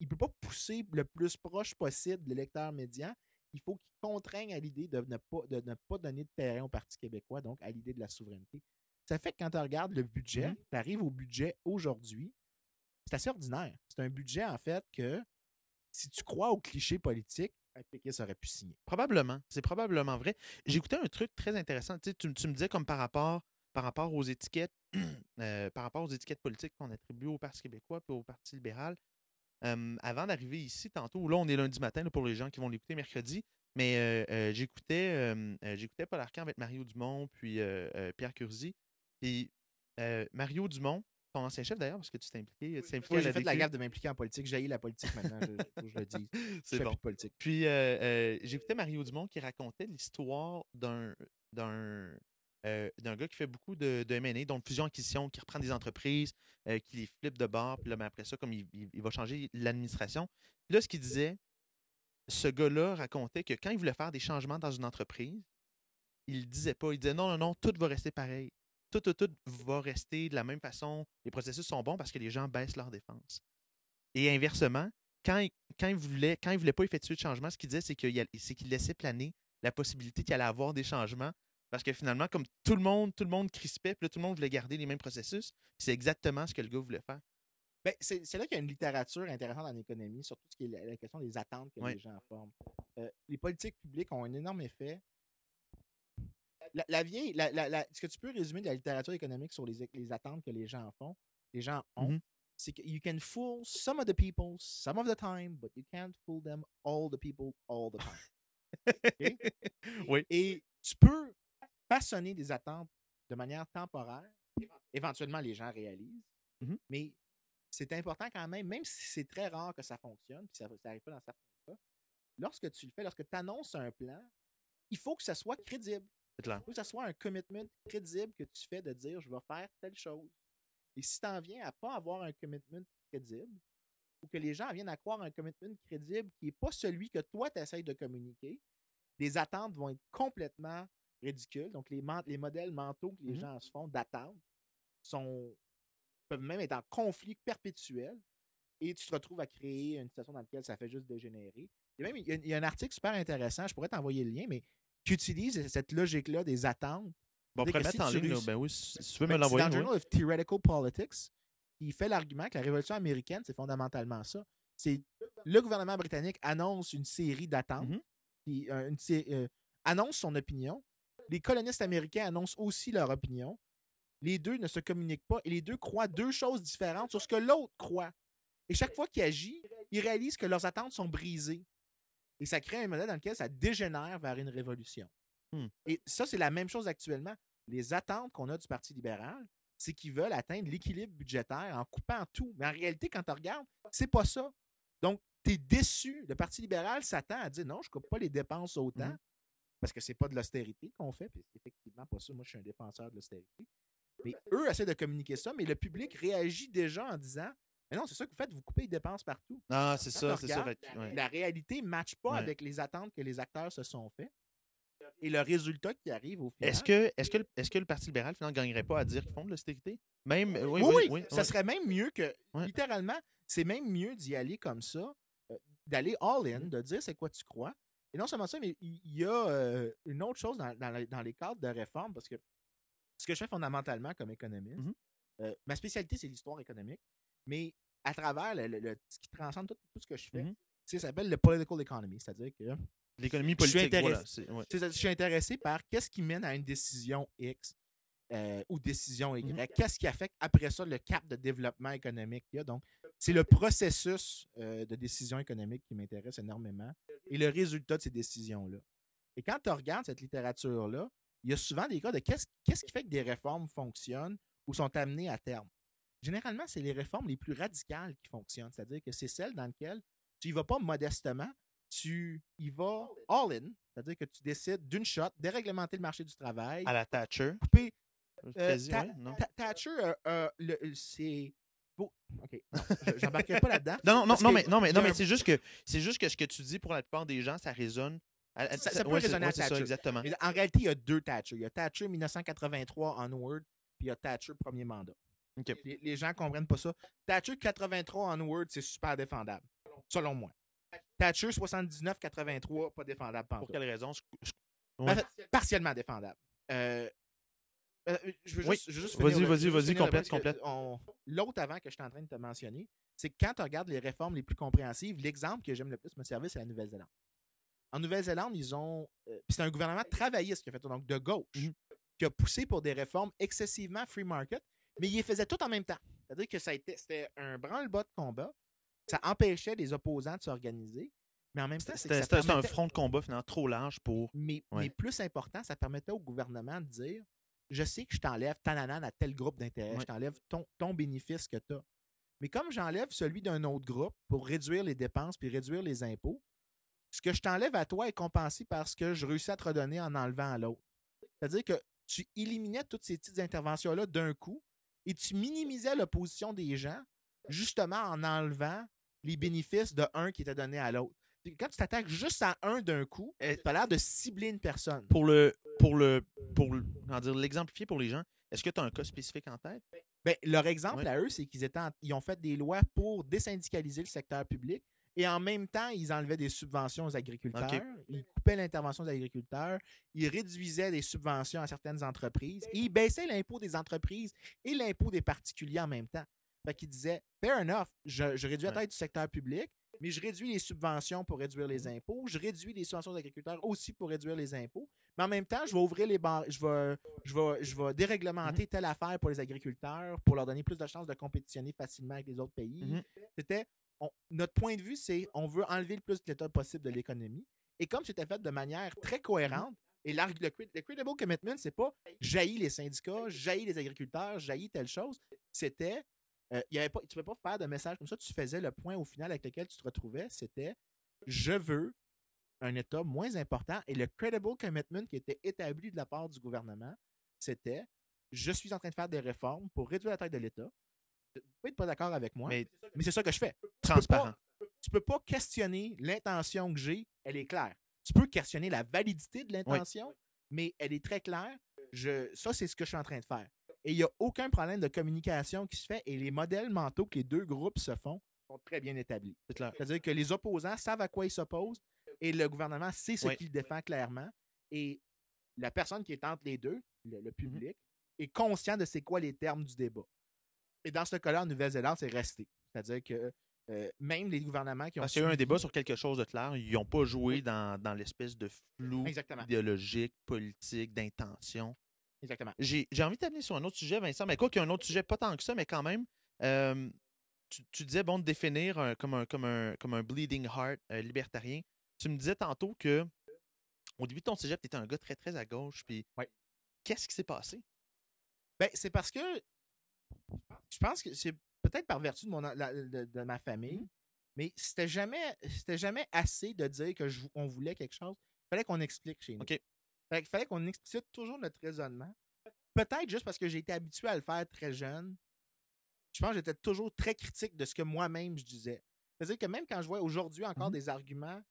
ne peut pas pousser le plus proche possible de l'électeur médian. Il faut qu'il contraigne à l'idée de ne, pas, de ne pas donner de terrain au Parti québécois, donc à l'idée de la souveraineté. Ça fait que quand tu regardes le budget, Mhm. tu arrives au budget aujourd'hui, c'est assez ordinaire. C'est un budget, en fait, que si tu crois aux clichés politiques, péquiste aurait pu signer. Probablement. C'est probablement vrai. J'écoutais un truc très intéressant. Tu, sais, tu, tu me disais comme par rapport, par rapport aux étiquettes, *clears throat* euh, par rapport aux étiquettes politiques qu'on attribue au Parti québécois et au Parti libéral. Euh, avant d'arriver ici, tantôt, là, on est lundi matin là, pour les gens qui vont l'écouter mercredi. Mais euh, euh, j'écoutais j'écoutais Paul Arcand avec Mario Dumont puis Pierre Curzi. Puis euh, Mario Dumont, ton ancien chef d'ailleurs, parce que tu t'es impliqué, tu Oui, j'ai fait de la gaffe de m'impliquer en politique. J'ai la politique maintenant, je, je le dise. *laughs* Je C'est bon. plus de politique. Puis euh, euh, j'écoutais Mario Dumont qui racontait l'histoire d'un d'un euh, d'un gars qui fait beaucoup de, de M&A, donc de fusion-acquisition, qui reprend des entreprises, euh, qui les flippe de bord, puis là, ben, après ça, comme il, il- il va changer l'administration. Puis là, ce qu'il disait, ce gars-là racontait que quand il voulait faire des changements dans une entreprise, il disait pas. Il disait non, non, non, tout va rester pareil. Tout, tout, tout va rester de la même façon. Les processus sont bons parce que les gens baissent leur défense. Et inversement, quand il, quand il il voulait pas effectuer de changement, ce qu'il disait, c'est qu'il qu'il laissait planer la possibilité qu'il allait avoir des changements. Parce que finalement, comme tout le monde, tout le monde crispait, puis là, tout le monde voulait garder les mêmes processus, c'est exactement ce que le gars voulait faire. Ben, c'est là qu'il y a une littérature intéressante en économie, sur tout ce qui est la, la question des attentes que les gens forment. Euh, les politiques publiques ont un énorme effet. La, la vieille, la- ce que tu peux résumer de la littérature économique sur les, les attentes que les gens font, les gens ont, Mhm. c'est que you can fool some of the people some of the time, but you can't fool them all the people all the time. *laughs* Oui. Et tu peux façonner des attentes de manière temporaire. Éventuellement, les gens réalisent. Mhm. Mais c'est important quand même, même si c'est très rare que ça fonctionne, puis ça n'arrive pas dans certains cas, lorsque tu le fais, lorsque tu annonces un plan, il faut que ça soit crédible. Il faut que ça soit un commitment crédible que tu fais de dire je vais faire telle chose. Et si tu en viens à pas avoir un commitment crédible, ou que les gens viennent à croire un commitment crédible qui n'est pas celui que toi tu essayes de communiquer, les attentes vont être complètement ridicules. Donc, les, modèles mentaux que les Mhm. gens se font d'attente sont peuvent même être en conflit perpétuel et tu te retrouves à créer une situation dans laquelle ça fait juste dégénérer. Il y a même il y a, il y a un article super intéressant, je pourrais t'envoyer le lien, mais qui utilise cette logique-là des attentes. Bon, on Dès pourrait que le si mettre en tu ligne, là. réussis- Ben oui, si tu veux Ben, me l'envoyer. dans le. Journal of Theoretical Politics, il fait l'argument que la révolution américaine, c'est fondamentalement ça. C'est le gouvernement britannique annonce une série d'attentes, Mhm. puis, euh, euh, annonce son opinion. Les colonistes américains annoncent aussi leur opinion. Les deux ne se communiquent pas et les deux croient deux choses différentes sur ce que l'autre croit. Et chaque fois qu'il agit, ils réalisent que leurs attentes sont brisées. Et ça crée un modèle dans lequel ça dégénère vers une révolution. Hmm. Et ça, c'est la même chose actuellement. Les attentes qu'on a du Parti libéral, c'est qu'ils veulent atteindre l'équilibre budgétaire en coupant tout. Mais en réalité, quand tu regardes, c'est pas ça. Donc, tu es déçu. Le Parti libéral s'attend à dire non, je ne coupe pas les dépenses autant Mhm. parce que c'est pas de l'austérité qu'on fait. Puis c'est effectivement pas ça. Moi, je suis un défenseur de l'austérité. Mais eux essaient de communiquer ça, mais le public réagit déjà en disant Mais non, c'est ça que vous faites, vous coupez les dépenses partout. Ah, c'est ça, c'est ça. fait ouais. La réalité ne matche pas Ouais. avec les attentes que les acteurs se sont fait. Et le résultat qui arrive au final. Est-ce que, est que, le- est-ce que le Parti libéral, finalement, ne gagnerait pas à dire qu'ils font de l'austérité? Même, euh, oui, oui, oui, oui, oui, ça oui. serait même mieux que, Ouais. littéralement, c'est même mieux d'y aller comme ça, euh, d'aller all-in, Mhm. de dire c'est quoi tu crois. Et non seulement ça, mais il y a euh, une autre chose dans, dans le- dans les cadres de réforme, parce que ce que je fais fondamentalement comme économiste, Mhm. euh, ma spécialité, c'est l'histoire économique, mais à travers le, le- le- ce qui transcende tout, tout ce que je fais, tu sais, ça s'appelle le political economy, c'est-à-dire que L'économie Je suis politique, voilà. ouais. je suis intéressé par qu'est-ce qui mène à une décision X euh, ou décision Y. Mhm. Qu'est-ce qui affecte après ça le cap de développement économique qu'il y a? Donc, c'est le processus euh, de décision économique qui m'intéresse énormément et le résultat de ces décisions-là. Et quand tu regardes cette littérature-là, il y a souvent des cas de qu'est-ce qu'est-ce qui fait que des réformes fonctionnent ou sont amenées à terme? Généralement, c'est les réformes les plus radicales qui fonctionnent, c'est-à-dire que c'est celles dans lesquelles tu y vas pas modestement, tu y vas all-in, c'est-à-dire que tu décides d'une shot, déréglementer le marché du travail, À la Thatcher. couper. euh, quasi, Ta- ouais, non? Ta- Thatcher, euh, euh, le- le- c'est. OK. J'embarquerai pas là-dedans. Non, non, non, mais, non, mais, non, mais c'est juste que c'est juste que ce que tu dis pour la plupart des gens, ça résonne. à- à- Ça- ça peut ouais, résonner à ouais, ça, Thatcher. exactement. En réalité, il y a deux Thatcher. Il y a Thatcher 1983 onward, puis il y a Thatcher premier mandat. Les, les gens comprennent pas ça. Thatcher 83 onward, c'est super défendable, selon moi. Thatcher 79-83, pas défendable Pour quelle raison? Je- je- En Ouais. fait, partiellement défendable. Euh, euh, je veux Oui. juste, Vas-y, vas-y, vas-y, complète, complète. on- L'autre avant que je suis en train de te mentionner, c'est que quand tu regardes les réformes les plus compréhensives, l'exemple que j'aime le plus me servir, c'est la Nouvelle-Zélande. En Nouvelle-Zélande, ils ont. euh, puis c'est un gouvernement travailliste qui a fait donc de gauche, Mhm. qui a poussé pour des réformes excessivement free market, mais il les faisait tout en même temps. C'est-à-dire que ça c'était un branle-bas de combat. Ça empêchait les opposants de s'organiser. Mais en même temps, C'était c'était un permettait- front de combat finalement trop large pour. Mais, Ouais. mais plus important, ça permettait au gouvernement de dire je sais que je t'enlève ta nanane à tel groupe d'intérêt, je t'enlève ton, ton bénéfice que tu as. Mais comme j'enlève celui d'un autre groupe pour réduire les dépenses puis réduire les impôts, ce que je t'enlève à toi est compensé par ce que je réussis à te redonner en enlevant à l'autre. C'est-à-dire que tu éliminais toutes ces petites interventions-là d'un coup et tu minimisais l'opposition des gens justement en enlevant les bénéfices de un qui était donné à l'autre. Quand tu t'attaques juste à un d'un coup, Eh, tu as l'air de cibler une personne. Pour le. Pour le. Pour le- comment dire, l'exemplifier pour les gens, est-ce que tu as un cas spécifique en tête? Ben, leur exemple à eux, c'est qu'ils étaient en- ils ont fait des lois pour désyndicaliser le secteur public et en même temps, ils enlevaient des subventions aux agriculteurs, ils coupaient l'intervention des agriculteurs, ils réduisaient des subventions à certaines entreprises et ils baissaient l'impôt des entreprises et l'impôt des particuliers en même temps. Fait qu'ils disaient, fair enough, je, je réduis la taille du secteur public, mais je réduis les subventions pour réduire les impôts, je réduis les subventions aux agriculteurs aussi pour réduire les impôts, mais en même temps, je vais ouvrir les barres, je vais, je vais, je vais déréglementer telle affaire pour les agriculteurs, pour leur donner plus de chances de compétitionner facilement avec les autres pays. Mhm. C'était notre point de vue, c'est on veut enlever le plus d'État possible de l'économie. Et comme c'était fait de manière très cohérente, et le, cred- le credible commitment, c'est pas jaillir les syndicats, jaillir les agriculteurs, jaillir telle chose. C'était, euh, avait pas, tu ne pouvais pas faire de message comme ça. Tu faisais le point au final avec lequel tu te retrouvais, c'était je veux un État moins important. Et le credible commitment qui était établi de la part du gouvernement, c'était je suis en train de faire des réformes pour réduire la taille de l'État. Tu peux être pas d'accord avec moi, mais, Mais c'est ça que je fais. transparent. Tu peux pas questionner l'intention que j'ai, elle est claire. Tu peux questionner la validité de l'intention, mais elle est très claire. Je, ça, c'est ce que je suis en train de faire. Et il n'y a aucun problème de communication qui se fait et les modèles mentaux que les deux groupes se font sont très bien établis. C'est-à-dire que les opposants savent à quoi ils s'opposent et le gouvernement sait ce Oui. qu'il défend clairement. Et la personne qui est entre les deux, le, Mhm. le public, est conscient de c'est quoi les termes du débat. Et dans ce cas-là, en Nouvelle-Zélande, c'est resté. C'est-à-dire que euh, même les gouvernements qui ont. Parce qu'il y a eu un débat sur quelque chose de clair. Ils n'ont pas joué dans, dans l'espèce de flou Exactement. idéologique, politique, d'intention. Exactement. J'ai envie de t'amener sur un autre sujet, Vincent, mais quoi qu'il y a un autre sujet, pas tant que ça, mais quand même. euh, tu, tu disais, bon, de définir un- comme, un, comme, un, comme un bleeding heart euh, libertarien. Tu me disais tantôt que au début de ton cégep, tu étais un gars très, très à gauche. Puis Ouais. qu'est-ce qui s'est passé? Ben, c'est parce que je pense que c'est peut-être par vertu de, mon, la- de, de ma famille, Mhm. mais c'était jamais, c'était jamais assez de dire que je- on voulait quelque chose. Il fallait qu'on explique chez nous. Fait qu'il fallait qu'on explicite toujours notre raisonnement. Peut-être juste parce que j'ai été habitué à le faire très jeune. Je pense que j'étais toujours très critique de ce que moi-même je disais. C'est-à-dire que même quand je vois aujourd'hui encore Mhm. des arguments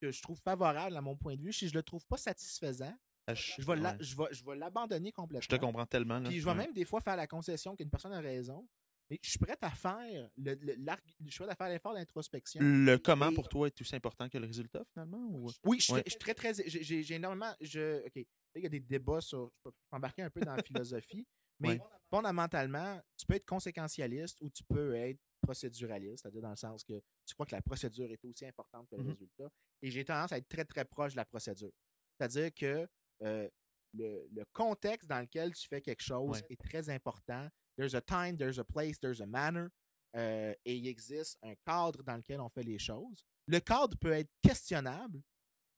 que je trouve favorables à mon point de vue, si je le trouve pas satisfaisant, je vais la- ouais. je vais- je vais l'abandonner complètement. Je te comprends tellement. là. Puis je vais Ouais. même des fois faire la concession qu'une personne a raison. Mais je suis prêt à faire le, le- l'argu- je suis prêt à faire l'effort d'introspection. Le comment Et- pour toi est aussi important que le résultat, finalement? Ou... Oui, je Ouais. très- je suis très, très. j'ai- énormément. Je, OK. Il y a des débats sur. Je peux embarquer un peu dans la philosophie. *laughs* Mais Ouais. fondamentalement, tu peux être conséquentialiste ou tu peux être procéduraliste, c'est-à-dire dans le sens que tu crois que la procédure est aussi importante que le Mhm. résultat. Et j'ai tendance à être très, très proche de la procédure. C'est-à-dire que euh, le, le contexte dans lequel tu fais quelque chose Ouais. est très important. There's a time, there's a place, there's a manner. euh, et il existe un cadre dans lequel on fait les choses. Le cadre peut être questionnable,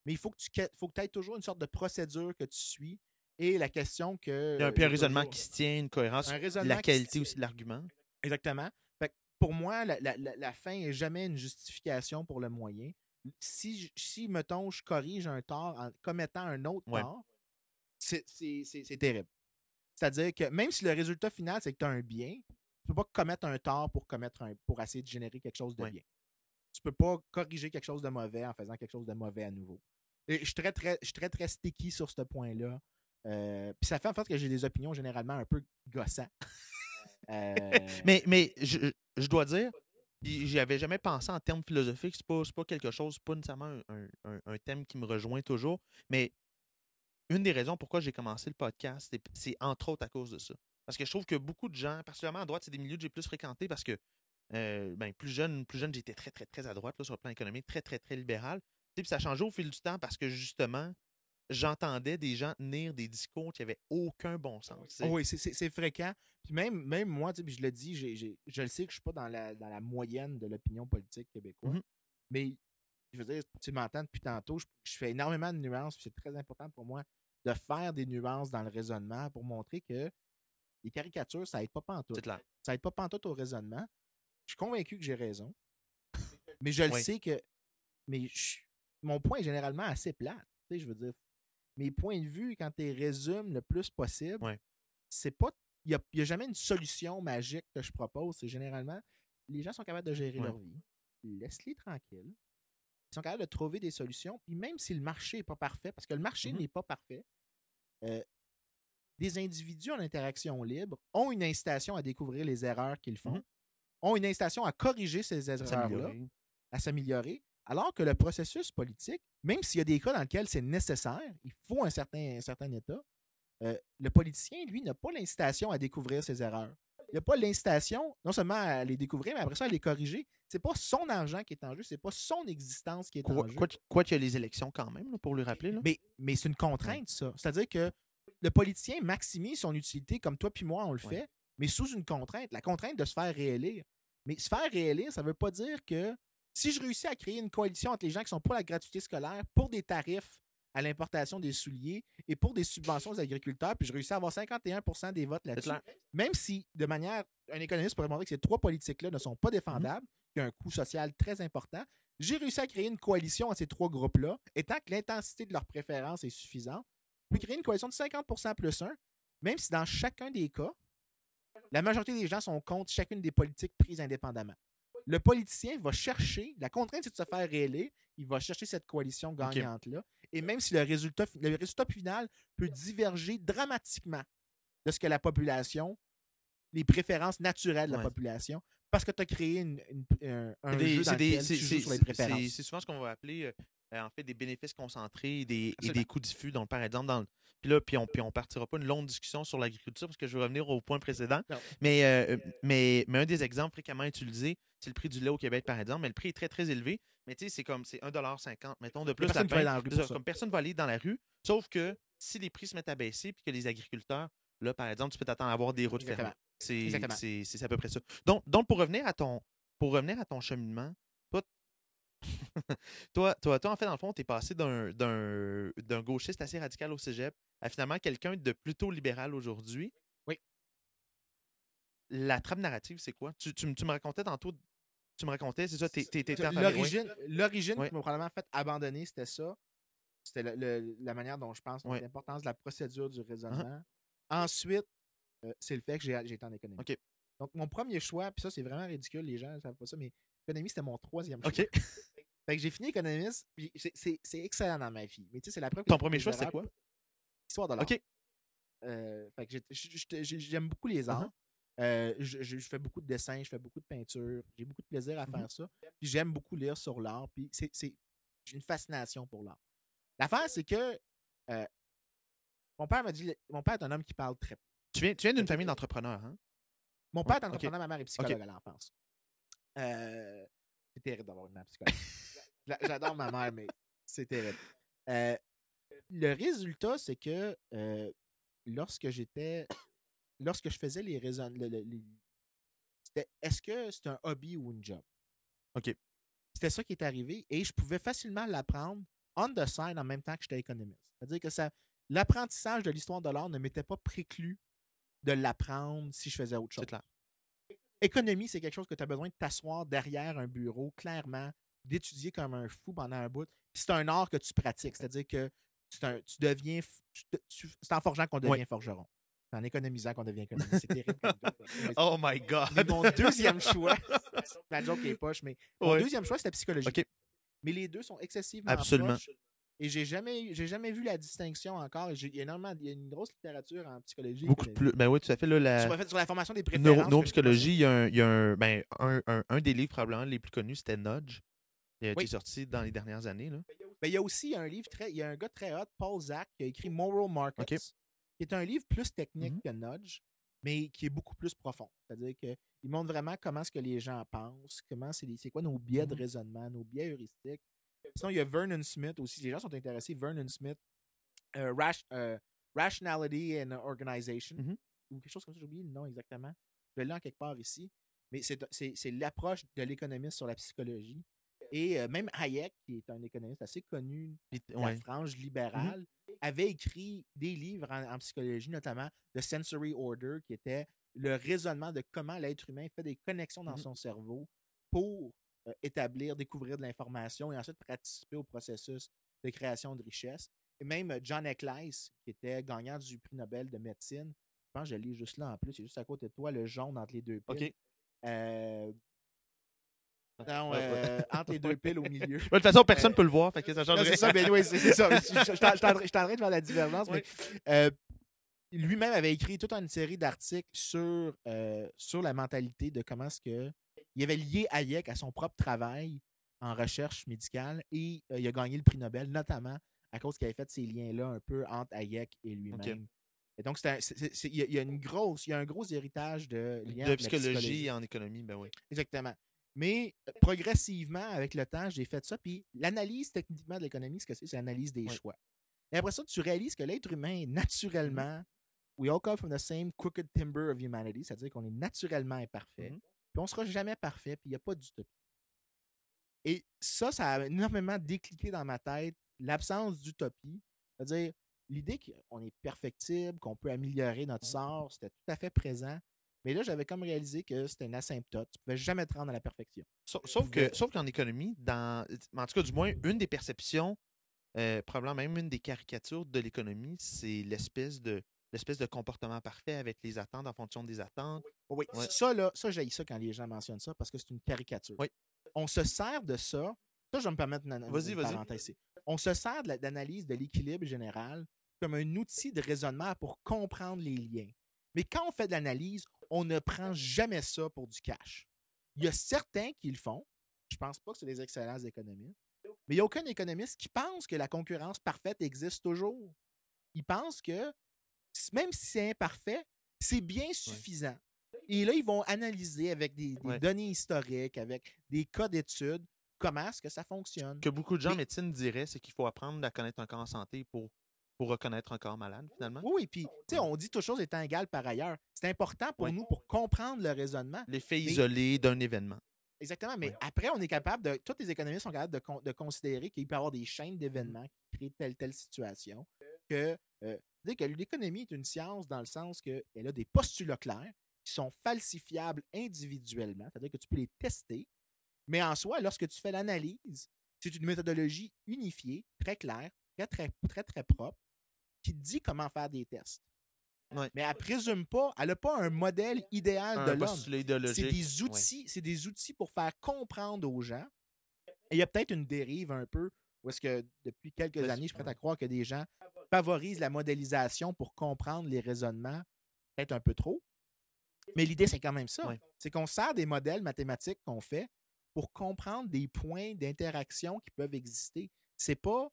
mais il faut que tu faut que aies toujours une sorte de procédure que tu suis et la question que. Il y a un, puis un raisonnement toujours- qui se tient, une cohérence, la qualité aussi de l'argument. Exactement. Fait que pour moi, la, la- la- la fin n'est jamais une justification pour le moyen. Si, je- si mettons, je corrige un tort en commettant un autre Ouais. tort, c'est- terrible. C'est-à-dire que même si le résultat final, c'est que tu as un bien, tu peux pas commettre un tort pour commettre un pour essayer de générer quelque chose de Ouais. bien. Tu peux pas corriger quelque chose de mauvais en faisant quelque chose de mauvais à nouveau. Et je suis très, très, je suis très, très sticky sur ce point-là. Euh, Puis ça fait en sorte que j'ai des opinions généralement un peu gossantes. *laughs* Euh, Mais, mais je, je dois dire, puis j'y avais jamais pensé en termes philosophiques. C'est pas, pas quelque chose, pas nécessairement un, un- thème qui me rejoint toujours. Mais une des raisons pourquoi j'ai commencé le podcast, c'est, entre autres à cause de ça. Parce que je trouve que beaucoup de gens, particulièrement à droite, c'est des milieux que j'ai plus fréquentés parce que euh, ben, plus jeune, plus jeune, j'étais très, très, très à droite là, sur le plan économique, très, très, très libéral. Puis ça a changé au fil du temps parce que justement, j'entendais des gens tenir des discours qui n'avaient aucun bon sens. Oh oui, c'est- fréquent. Puis même, même moi, je le dis, j'ai- j'ai- je le sais que je suis pas dans la, dans la moyenne de l'opinion politique québécoise. Mhm. Mais je veux dire, tu m'entends depuis tantôt, je, je fais énormément de nuances, c'est très important pour moi de faire des nuances dans le raisonnement pour montrer que les caricatures, ça aide pas pantoute. clair. Ça aide pas pantoute au raisonnement. Je suis convaincu que j'ai raison. Mais je le Oui. sais que. Mais je- mon point est généralement assez sais, je veux dire, mes points de vue, quand tu les résumes le plus possible, Ouais. c'est pas. Il n'y a, jamais une solution magique que je propose. C'est généralement, les gens sont capables de gérer Ouais. leur vie. Laisse-les tranquilles. Ils sont capables de trouver des solutions. Puis même si le marché n'est pas parfait, parce que le marché Mhm. n'est pas parfait, euh, des individus en interaction libre ont une incitation à découvrir les erreurs qu'ils font, Mhm. ont une incitation à corriger ces erreurs-là, à s'améliorer, alors que le processus politique, même s'il y a des cas dans lesquels c'est nécessaire, il faut un certain, un certain état, euh, le politicien, lui, n'a pas l'incitation à découvrir ses erreurs. Il n'a pas l'incitation, non seulement à les découvrir, mais après ça, à les corriger. C'est pas son argent qui est en jeu, c'est pas son existence qui est en jeu. quoi, quoi qu'il y a les élections quand même, là, pour lui rappeler. Là. Mais, mais c'est une contrainte, ça. C'est-à-dire que le politicien maximise son utilité comme toi puis moi, on le Ouais. fait, mais sous une contrainte. La contrainte de se faire réélire. Mais se faire réélire, ça ne veut pas dire que si je réussis à créer une coalition entre les gens qui sont pour la gratuité scolaire, pour des tarifs à l'importation des souliers et pour des subventions aux agriculteurs, puis je réussis à avoir 51% des votes là-dessus, même si, de manière, un économiste pourrait montrer que ces trois politiques-là ne sont pas défendables, qu'il y a un coût social très important, j'ai réussi à créer une coalition entre ces trois groupes-là, étant que l'intensité de leurs préférences est suffisante. Je peux créer une coalition de 50% plus 1, même si dans chacun des cas, la majorité des gens sont contre chacune des politiques prises indépendamment. Le politicien va chercher, la contrainte c'est de se faire réélire, il va chercher cette coalition gagnante-là. Et même si le résultat, le résultat final peut diverger dramatiquement de ce que la population, les préférences naturelles de la Ouais. population, parce que tu as créé une- une- un, un des- jeu dans c'est des- lequel c'est- tu joues c'est- sur les c'est- préférences. c'est- c'est souvent ce qu'on va appeler euh, euh, en fait des bénéfices concentrés et des, et Absolument. des coûts diffus. Donc, par exemple, dans le- puis là, puis on, puis on partira pas une longue discussion sur l'agriculture parce que je veux revenir au point précédent. Non. Mais, euh, mais, mais un des exemples fréquemment utilisés, c'est le prix du lait au Québec, par exemple. Mais le prix est très, très élevé. Mais tu sais, c'est comme c'est 1,50$, mettons, de plus personne va aller dans la rue ça, ça. Comme personne va aller dans la rue. Sauf que si les prix se mettent à baisser puis que les agriculteurs, là, par exemple, tu peux t'attendre à avoir des routes fermées. C'est à peu près ça. Donc, donc pour revenir à ton pour revenir à ton cheminement, toi, *laughs* toi, toi, toi, en fait, dans le fond, tu es passé d'un- gauchiste assez radical au cégep à finalement quelqu'un de plutôt libéral aujourd'hui. Oui. La trame narrative, c'est quoi? Tu, tu me- tu me racontais tantôt, tu me racontais, c'est ça, t'es t'es-. L'origine, l'origine qui m'a probablement fait abandonner, c'était ça. C'était la manière dont je pense, l'importance de la procédure du raisonnement. Ensuite, euh, c'est le fait que j'ai été en économie. Donc, mon premier choix, puis ça, c'est vraiment ridicule, les gens ne savent pas ça, mais économie, c'était mon troisième choix. OK. *laughs* Fait que j'ai fini économiste, puis c'est- excellent dans ma vie. Mais tu sais, c'est la preuve Ton premier choix, c'était quoi? Histoire de l'art. OK. Euh, fait que j'ai- j'ai- j'ai- j'aime beaucoup les Uh-huh. arts. Euh, je, fais beaucoup de dessins, je fais beaucoup de peinture. J'ai beaucoup de plaisir à Mhm. faire ça. Puis j'aime beaucoup lire sur l'art. Puis c'est, c'est- j'ai une fascination pour l'art. L'affaire, c'est que euh, mon père m'a dit mon père est un homme qui parle très peu. Tu viens, tu viens d'une famille d'entrepreneurs, hein? Mon père est entrepreneur, ma mère est psychologue à l'enfance. Euh, c'est terrible d'avoir une mère psychologue. *laughs* J'a- J'adore ma mère, mais c'est terrible. Euh, le résultat, c'est que euh, lorsque j'étais. Lorsque je faisais les raisons. le- le- les- c'était est-ce que c'est un hobby ou une job? OK. C'était ça qui est arrivé et je pouvais facilement l'apprendre on the side en même temps que j'étais économiste. C'est-à-dire que ça, l'apprentissage de l'histoire de l'art ne m'était pas préclu de l'apprendre si je faisais autre chose C'est clair. économie, c'est quelque chose que tu as besoin de t'asseoir derrière un bureau, clairement, d'étudier comme un fou pendant un bout. Puis c'est un art que tu pratiques. C'est-à-dire que c'est un- tu deviens. c'est en forgeant qu'on devient forgeron. C'est en économisant qu'on devient économiste. C'est terrible. Oh my God! mais mon deuxième *laughs* choix, la joke est poche, mais mon deuxième choix, c'était psychologie. OK. Mais les deux sont excessivement Absolument. proches. Et j'ai jamais, j'ai jamais vu la distinction encore. Et j'ai- Il y a énormément, il y a une grosse littérature en psychologie. Beaucoup plus. Ben oui, tout à fait. Là, la... Sur, en fait, sur la formation des préférences. Neuropsychologie, il y a un, il y a un, ben, un, un- un des livres probablement les plus connus, c'était Nudge. Il a Oui. été sorti dans les dernières années. Là. Ben, il y a aussi un livre très. Il y a un gars très hot, Paul Zach, qui a écrit Moral Markets, qui est un livre plus technique Mhm. que Nudge, mais qui est beaucoup plus profond. C'est-à-dire qu'il montre vraiment comment est-ce que les gens pensent, comment c'est c'est quoi nos biais de Mhm. raisonnement, nos biais heuristiques. Sinon, il y a Vernon Smith aussi. Les gens sont intéressés. Vernon Smith, euh, Rash- euh, Rationality and Organization, Mhm. ou quelque chose comme ça, j'ai oublié le nom exactement. Je l'ai en quelque part ici. Mais c'est- l'approche de l'économiste sur la psychologie Et euh, même Hayek, qui est un économiste assez connu de la ouais. frange libérale, avait écrit des livres en, en psychologie, notamment The Sensory Order, qui était le raisonnement de comment l'être humain fait des connexions dans Mhm. son cerveau pour euh, établir, découvrir de l'information et ensuite participer au processus de création de richesse. Et même euh, John Eccles, qui était gagnant du prix Nobel de médecine, je pense que je le lis juste là en plus, c'est juste à côté de toi, le jaune entre les deux piles. OK. Euh, non, euh, entre les deux piles au milieu. De toute façon, personne ne peut le voir, fait que ça change Non, rien. c'est ça, ben oui, c'est ça. Je je- faire la divergence, Oui. mais euh, lui-même avait écrit toute une série d'articles sur, euh, sur la mentalité de comment est-ce que. Il avait lié Hayek à son propre travail en recherche médicale et euh, il a gagné le prix Nobel, notamment à cause qu'il avait fait ces liens-là un peu entre Hayek et lui-même. Et donc, il y, a- il y a une grosse, il y a un gros héritage de liens De la psychologie en économie, ben oui. Exactement. Mais euh, progressivement, avec le temps, j'ai fait ça. Puis l'analyse techniquement de l'économie, ce que c'est, c'est l'analyse des Oui. choix. Et après ça, tu réalises que l'être humain, naturellement, we all come from the same crooked timber of humanity, c'est-à-dire qu'on est naturellement imparfait. Mhm. Puis on sera jamais parfait, puis il n'y a pas d'utopie. Et ça, ça a énormément décliqué dans ma tête l'absence d'utopie. C'est-à-dire, l'idée qu'on est perfectible, qu'on peut améliorer notre sort, c'était tout à fait présent. Mais là, j'avais comme réalisé que c'était une asymptote. Tu ne pouvais jamais te rendre à la perfection. Sauf, sauf que, sauf qu'en économie, dans, en tout cas, du moins, une des perceptions, euh, probablement même une des caricatures de l'économie, c'est l'espèce de l'espèce de comportement parfait avec les attentes en fonction des attentes. Oui, Ouais. ça, là, ça, j'ai ça quand les gens mentionnent ça parce que c'est une caricature. Oui. On se sert de ça. Ça, je vais me permettre une, parenthèse ici. On se sert de la- d'analyse de l'équilibre général comme un outil de raisonnement pour comprendre les liens. Mais quand on fait de l'analyse, on ne prend jamais ça pour du cash. Il y a certains qui le font. Je pense pas que c'est des excellents économistes. Mais il n'y a aucun économiste qui pense que la concurrence parfaite existe toujours. Il pense que même si c'est imparfait, c'est bien suffisant. Et là, ils vont analyser avec des, des Ouais. données historiques, avec des cas d'études, comment est-ce que ça fonctionne. Que beaucoup de gens en médecine diraient, c'est qu'il faut apprendre à connaître un corps en santé pour, pour reconnaître un corps malade, finalement. Oui, oui, puis, tu sais, on dit toutes choses étant égales par ailleurs. C'est important pour Ouais. nous pour comprendre le raisonnement. L'effet Mais- isolé d'un événement. Exactement, mais Ouais. après, on est capable de. Tous les économistes sont capables de, de considérer qu'il peut y avoir des chaînes d'événements qui créent telle telle situation. Que, euh, dire que l'économie est une science dans le sens qu'elle a des postulats clairs qui sont falsifiables individuellement, c'est-à-dire que tu peux les tester, mais en soi, lorsque tu fais l'analyse, c'est une méthodologie unifiée, très claire, très, très, très, très propre, qui te dit comment faire des tests. Ouais. Mais elle ne présume pas, elle n'a pas un modèle idéal de l'homme. C'est des outils, c'est des outils pour faire comprendre aux gens. Et il y a peut-être une dérive un peu où est-ce que depuis quelques années, je suis prêt à croire que des gens favorisent la modélisation pour comprendre les raisonnements, peut-être un peu trop. Mais l'idée, c'est quand même ça. C'est qu'on sert des modèles mathématiques qu'on fait pour comprendre des points d'interaction qui peuvent exister. C'est pas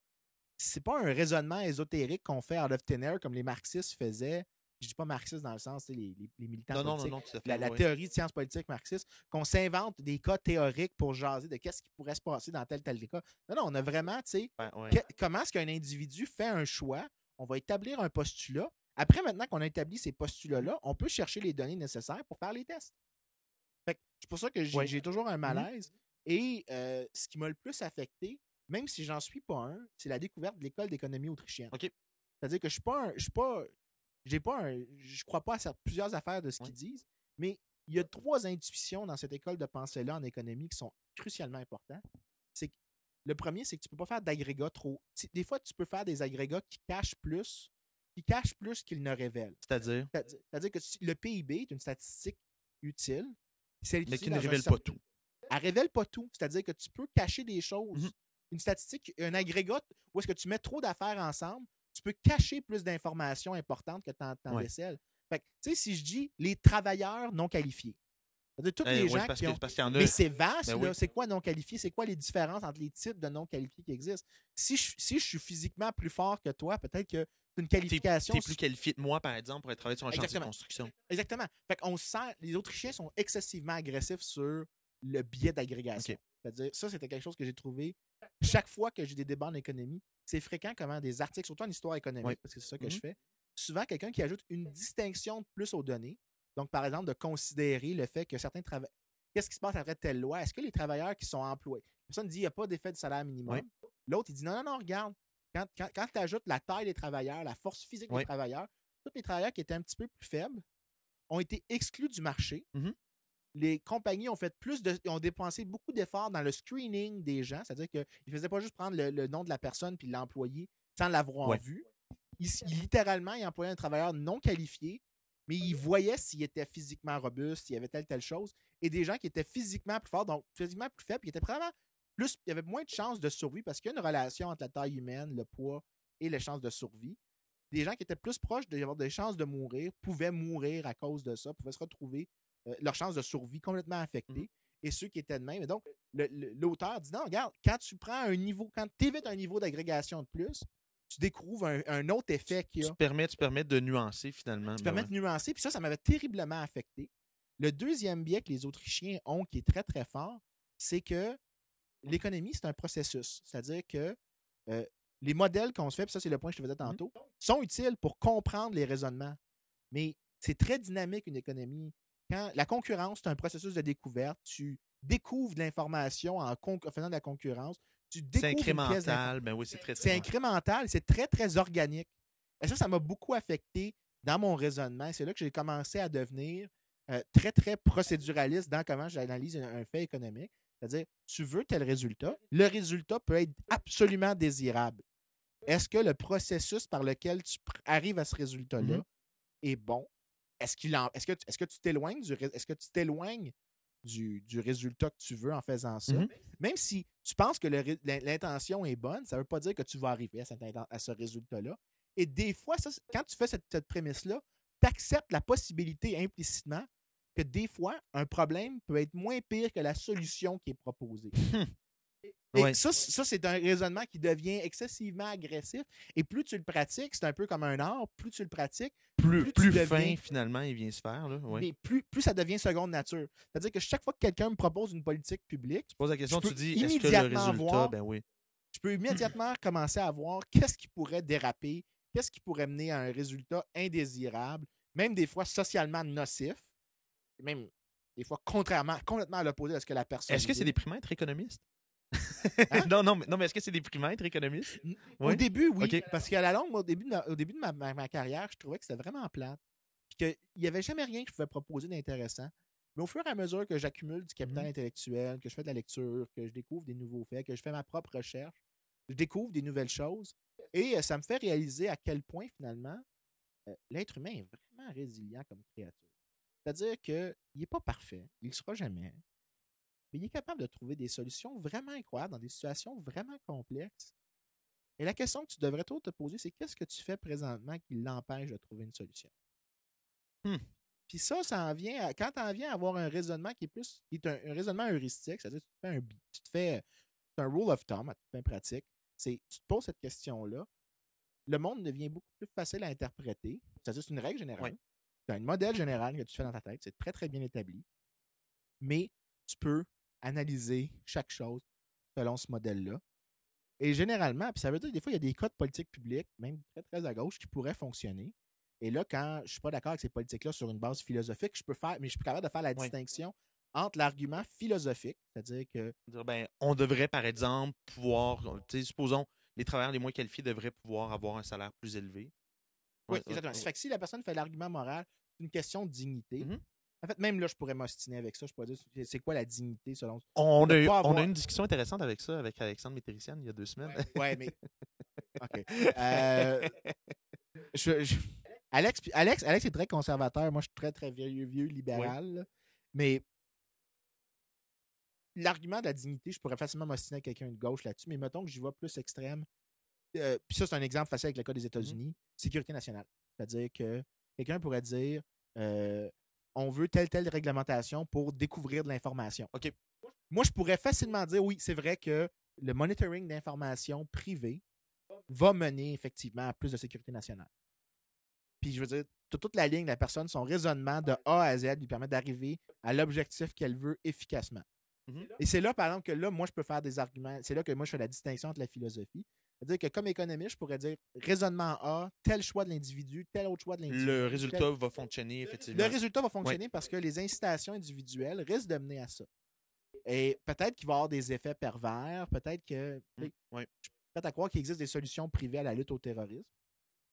c'est pas un raisonnement ésotérique qu'on fait out of thin air comme les marxistes faisaient. Je dis pas marxistes dans le sens, les, les, les militants Non, non, non, politiques non, tout à fait. la, théorie de sciences politiques marxiste, qu'on s'invente des cas théoriques pour jaser de qu'est-ce qui pourrait se passer dans tel tel cas. Non, non, on a vraiment, tu sais, Ouais, ouais. que- comment est-ce qu'un individu fait un choix? On va établir un postulat. Après, maintenant qu'on a établi ces postulats-là, on peut chercher les données nécessaires pour faire les tests. C'est pour ça que j'ai Ouais. toujours un malaise. Et euh, ce qui m'a le plus affecté, même si j'en suis pas un, c'est la découverte de l'école d'économie autrichienne. C'est-à-dire que je suis pas un, je suis pas, j'ai pas un, je crois pas à plusieurs affaires de ce qu'ils disent, mais il y a trois intuitions dans cette école de pensée-là en économie qui sont crucialement importantes. C'est le premier, c'est que tu peux pas faire d'agrégats trop. Des fois, tu peux faire des agrégats qui cachent plus, qui cachent plus qu'ils ne révèlent. C'est-à-dire, C'est-à-dire que le PIB est une statistique utile. est mais qui ne révèle pas tout. elle révèle pas tout. C'est-à-dire que tu peux cacher des choses. Mhm. Une statistique, un agrégat où est-ce que tu mets trop d'affaires ensemble, tu peux cacher plus d'informations importantes que tu en, Ouais. décèles. Fait que, tu sais, si je dis les travailleurs non qualifiés, c'est-à-dire tous Eh, les ouais, gens qui ont. en. Mais c'est vaste, Ben oui. C'est quoi non qualifié? C'est quoi les différences entre les types de non qualifiés qui existent? Si je, si je suis physiquement plus fort que toi, peut-être que c'est une qualification. t'es plus qualifié que moi, par exemple, pour être travaillé sur un chantier de construction. Exactement. Fait qu'on sent, les Autrichiens sont excessivement agressifs sur le biais d'agrégation. C'est-à-dire, ça, c'était quelque chose que j'ai trouvé. Chaque fois que j'ai des débats en économie, c'est fréquent comment des articles, surtout en histoire économique, Oui. parce que c'est ça que je fais, souvent quelqu'un qui ajoute une distinction de plus aux données. Donc, par exemple, de considérer le fait que certains travailleurs. Qu'est-ce qui se passe après telle loi? Est-ce que les travailleurs qui sont employés, personne dit il n'y a pas d'effet de salaire minimum. L'autre, il dit non, non, non, regarde. Quand, quand, quand tu ajoutes la taille des travailleurs, la force physique des travailleurs, tous les travailleurs qui étaient un petit peu plus faibles ont été exclus du marché. Mhm. Les compagnies ont fait plus de. ont dépensé beaucoup d'efforts dans le screening des gens. C'est-à-dire qu'ils ne faisaient pas juste prendre le, le nom de la personne puis l'employer sans l'avoir Ouais. vu. Ils, ils- littéralement, ils employaient un travailleur non qualifié, mais ils voyaient s'il était physiquement robuste, s'il y avait telle, telle chose. Et des gens qui étaient physiquement plus forts, donc physiquement plus faibles, qui étaient probablement plus. Il y avait moins de chances de survie parce qu'il y a une relation entre la taille humaine, le poids et les chances de survie. Des gens qui étaient plus proches d'avoir des chances de mourir pouvaient mourir à cause de ça, pouvaient se retrouver euh, leur chance de survie complètement affectée. Mhm. Et ceux qui étaient de même. Et donc, l'auteur dit non, regarde, quand tu prends un niveau, quand tu évites un niveau d'agrégation de plus, tu découvres un, un autre effet qu'il y a Tu permets, tu permets de nuancer finalement. tu permets ouais. de nuancer. Puis ça, ça m'avait terriblement affecté. Le deuxième biais que les Autrichiens ont, qui est très, très fort, c'est que l'économie, c'est un processus. C'est-à-dire que euh, les modèles qu'on se fait, puis ça, c'est le point que je te faisais tantôt, sont utiles pour comprendre les raisonnements. Mais c'est très dynamique, une économie. Quand la concurrence, c'est un processus de découverte. Tu découvres de l'information en, faisant de la concurrence. Tu C'est découvres incrémental. Ben oui, c'est très, c'est incrémental, c'est très, très organique. Et ça, ça m'a beaucoup affecté dans mon raisonnement. C'est là que j'ai commencé à devenir euh, très, très procéduraliste dans comment j'analyse un, un fait économique. C'est-à-dire, tu veux tel résultat, le résultat peut être absolument désirable. Est-ce que le processus par lequel tu arrives à ce résultat-là Mhm. est bon? Est-ce qu'il est-ce que, tu- est-ce que tu t'éloignes du, est-ce que tu t'éloignes du, du résultat que tu veux en faisant ça? Mhm. Même si tu penses que l'intention est bonne, ça ne veut pas dire que tu vas arriver à, cette à ce résultat-là. Et des fois, ça, quand tu fais cette, cette prémisse-là, tu acceptes la possibilité implicitement que des fois, un problème peut être moins pire que la solution qui est proposée. *laughs* Et Ouais. ça, c'est un raisonnement qui devient excessivement agressif. Et plus tu le pratiques, c'est un peu comme un art, plus tu le pratiques, Plus, plus tu plus deviens- fin finalement, il vient se faire. Là. Ouais. mais plus, plus ça devient seconde nature. C'est-à-dire que chaque fois que quelqu'un me propose une politique publique, Tu poses la question, tu dis est-ce que le résultat, voir- ben oui. je peux immédiatement *clears throat* commencer à voir qu'est-ce qui pourrait déraper, qu'est-ce qui pourrait mener à un résultat indésirable, même des fois socialement nocif, même des fois contrairement, complètement à l'opposé de ce que la personne Est-ce que c'est des primètres économistes? Hein? non, non, mais, non, mais est-ce que c'est des primètres économistes? Au début, oui. Parce qu'à la longue, au début de, ma, au début de ma, ma- ma carrière, je trouvais que c'était vraiment plate. Puis qu'il n'y avait jamais rien que je pouvais proposer d'intéressant. Mais au fur et à mesure que j'accumule du capital Mhm. intellectuel, que je fais de la lecture, que je découvre des nouveaux faits, que je fais ma propre recherche, je découvre des nouvelles choses. Et euh, ça me fait réaliser à quel point, finalement, euh, l'être humain est vraiment résilient comme créature. C'est-à-dire qu'il n'est pas parfait, il ne le sera jamais. Mais il est capable de trouver des solutions vraiment incroyables dans des situations vraiment complexes. Et la question que tu devrais toi te poser, c'est qu'est-ce que tu fais présentement qui l'empêche de trouver une solution? Hmm. Puis ça, ça en vient à- quand tu en viens à avoir un raisonnement qui est plus qui est un, un raisonnement heuristique, c'est-à-dire que tu te fais un tu te fais un rule of thumb à toute fin pratique, c'est tu te poses cette question-là, le monde devient beaucoup plus facile à interpréter, c'est-à-dire c'est une règle générale. Ouais. Tu as un modèle général que tu fais dans ta tête, c'est très très bien établi. Mais tu peux analyser chaque chose selon ce modèle-là. Et généralement, puis ça veut dire que des fois, il y a des cas de politique publique, même très, très à gauche, qui pourraient fonctionner. Et là, quand je ne suis pas d'accord avec ces politiques-là sur une base philosophique, je peux faire, mais je suis capable de faire la distinction entre l'argument philosophique, c'est-à-dire que ben, on devrait, par exemple, pouvoir, supposons, les travailleurs les moins qualifiés devraient pouvoir avoir un salaire plus élevé. Oui, exactement. ouais, Ça fait que si la personne fait l'argument moral, c'est une question de dignité. Mhm. En fait, même là, je pourrais m'ostiner avec ça. Je pourrais dire, c'est- quoi la dignité selon. On a, eu, pas on a avoir- eu une discussion intéressante avec ça, avec Alexandre Métérician, il y a deux semaines. Ouais, mais. *laughs* OK. Euh, je- je- Alex, Alex, Alex est très conservateur. Moi, je suis très, très vieux, vieux libéral. Mais l'argument de la dignité, je pourrais facilement m'ostiner avec quelqu'un de gauche là-dessus. Mais mettons que j'y vais plus extrême. Euh, puis ça, c'est un exemple facile avec le cas des États-Unis. Sécurité nationale. C'est-à-dire que quelqu'un pourrait dire euh, on veut telle, telle réglementation pour découvrir de l'information. OK. Moi, je pourrais facilement dire oui, c'est vrai que le monitoring d'informations privées va mener effectivement à plus de sécurité nationale. Puis je veux dire, toute la ligne de la personne, son raisonnement de A à Z lui permet d'arriver à l'objectif qu'elle veut efficacement. Mhm. Et c'est là, par exemple, que là, moi, je peux faire des arguments. C'est là que moi, je fais la distinction entre la philosophie. C'est-à-dire que comme économiste, je pourrais dire raisonnement A, tel choix de l'individu, tel autre choix de l'individu. Le tel- résultat va fonctionner, effectivement. le résultat va fonctionner parce que les incitations individuelles risquent de mener à ça. Et peut-être qu'il va y avoir des effets pervers, peut-être que. Mm, ouais. Je suis prêt à croire qu'il existe des solutions privées à la lutte au terrorisme,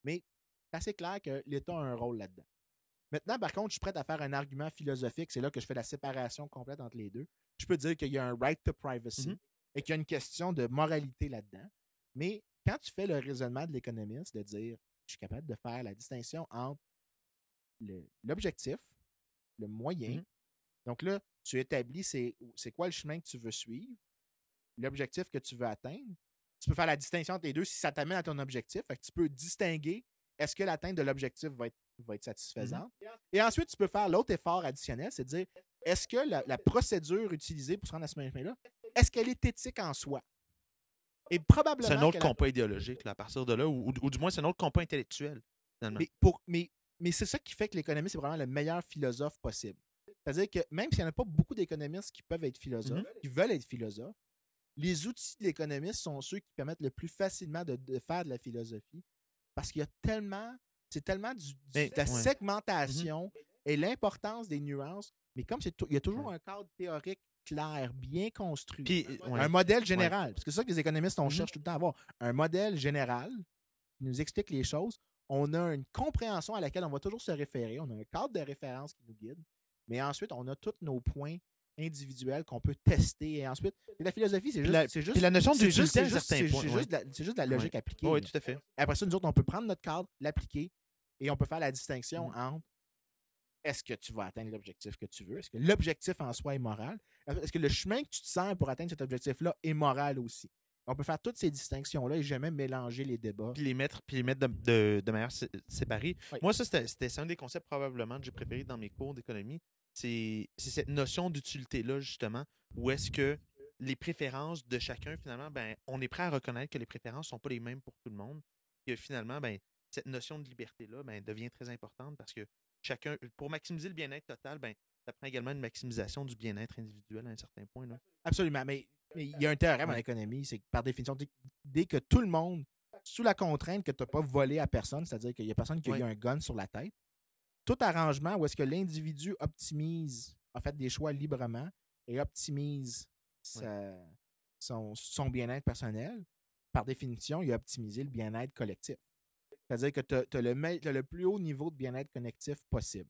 mais c'est assez clair que l'État a un rôle là-dedans. Maintenant, par contre, je suis prêt à faire un argument philosophique. C'est là que je fais la séparation complète entre les deux. Je peux dire qu'il y a un right to privacy Mhm. et qu'il y a une question de moralité là-dedans. Mais quand tu fais le raisonnement de l'économiste de dire je suis capable de faire la distinction entre l'objectif, le moyen. Mhm. Donc là, tu établis c'est quoi le chemin que tu veux suivre, l'objectif que tu veux atteindre. Tu peux faire la distinction entre les deux si ça t'amène à ton objectif. Fait que tu peux distinguer est-ce que l'atteinte de l'objectif va être, va être satisfaisante. Et ensuite, tu peux faire l'autre effort additionnel, c'est de dire est-ce que la, la procédure utilisée pour se rendre à ce chemin-là, est-ce qu'elle est éthique en soi? Et probablement. C'est un autre compas idéologique là, à partir de là, ou, ou- ou du moins c'est un autre compas intellectuel, finalement. Mais, pour, mais, mais c'est ça qui fait que l'économiste c'est vraiment le meilleur philosophe possible. C'est-à-dire que même s'il n'y en a pas beaucoup d'économistes qui peuvent être philosophes, Mhm. qui veulent être philosophes, les outils de l'économiste sont ceux qui permettent le plus facilement de, de faire de la philosophie parce qu'il y a tellement, c'est tellement du, du- Mais- de la ouais. Mhm. segmentation et l'importance des nuances. Mais comme il y a toujours un cadre théorique clair, bien construit, Puis, ouais. un modèle général. Parce que c'est ça que les économistes, on Mhm. cherche tout le temps à avoir. Un modèle général qui nous explique les choses. On a une compréhension à laquelle on va toujours se référer. On a un cadre de référence qui nous guide. Mais ensuite, on a tous nos points individuels qu'on peut tester. Et ensuite, la philosophie, c'est juste, la- c'est juste. puis la notion d'utilité juste- c'est juste- juste de juste de la logique appliquée. oui, tout à fait. Après ça, nous autres, on peut prendre notre cadre, l'appliquer, et on peut faire la distinction Mm. entre est-ce que tu vas atteindre l'objectif que tu veux? Est-ce que l'objectif en soi est moral? Est-ce que le chemin que tu te sers pour atteindre cet objectif-là est moral aussi? On peut faire toutes ces distinctions-là et jamais mélanger les débats. Puis les mettre, puis les mettre de, de, de manière sé- séparée. Oui. Moi, ça, c'était un des concepts probablement que j'ai préféré dans mes cours d'économie. C'est cette notion d'utilité-là, justement, où est-ce que les préférences de chacun, finalement, ben, on est prêt à reconnaître que les préférences ne sont pas les mêmes pour tout le monde. Et finalement, ben, cette notion de liberté-là ben, devient très importante parce que chacun, pour maximiser le bien-être total, ben, ça prend également une maximisation du bien-être individuel à un certain point. Là. Absolument. Mais il y a un théorème en Ouais. économie, c'est que par définition, dès, que tout le monde, sous la contrainte que tu n'as pas volé à personne, c'est-à-dire qu'il n'y a personne qui a eu un gun sur la tête, tout arrangement où est-ce que l'individu optimise, a fait des choix librement et optimise sa- son, son bien-être personnel, par définition, il a optimisé le bien-être collectif. C'est-à-dire que tu as, le, plus haut niveau de bien-être collectif possible.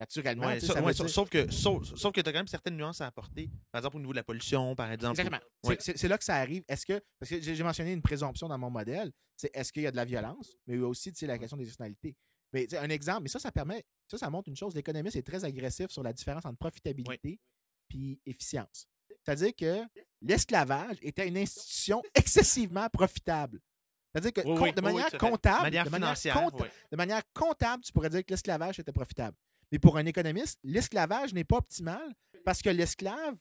Naturellement, Ouais, sa- ça ouais, dire- sauf, que, sauf, sauf que tu as quand même certaines nuances à apporter. Par exemple, au niveau de la pollution, par exemple. Exactement. C'est- Ouais. C'est c'est là que ça arrive. Est-ce que, parce que j'ai mentionné une présomption dans mon modèle, c'est est-ce qu'il y a de la violence, mais aussi tu sais, la question des nationalités. Mais un exemple, mais ça, ça permet, ça, ça montre une chose. L'économiste est très agressif sur la différence entre profitabilité puis efficience. C'est-à-dire que l'esclavage était une institution excessivement profitable. C'est-à-dire que Oui, com- oui, de manière comptable, manière de manière financière. compta- ouais. de manière comptable, tu pourrais dire que l'esclavage était profitable. Mais pour un économiste, l'esclavage n'est pas optimal parce que l'esclave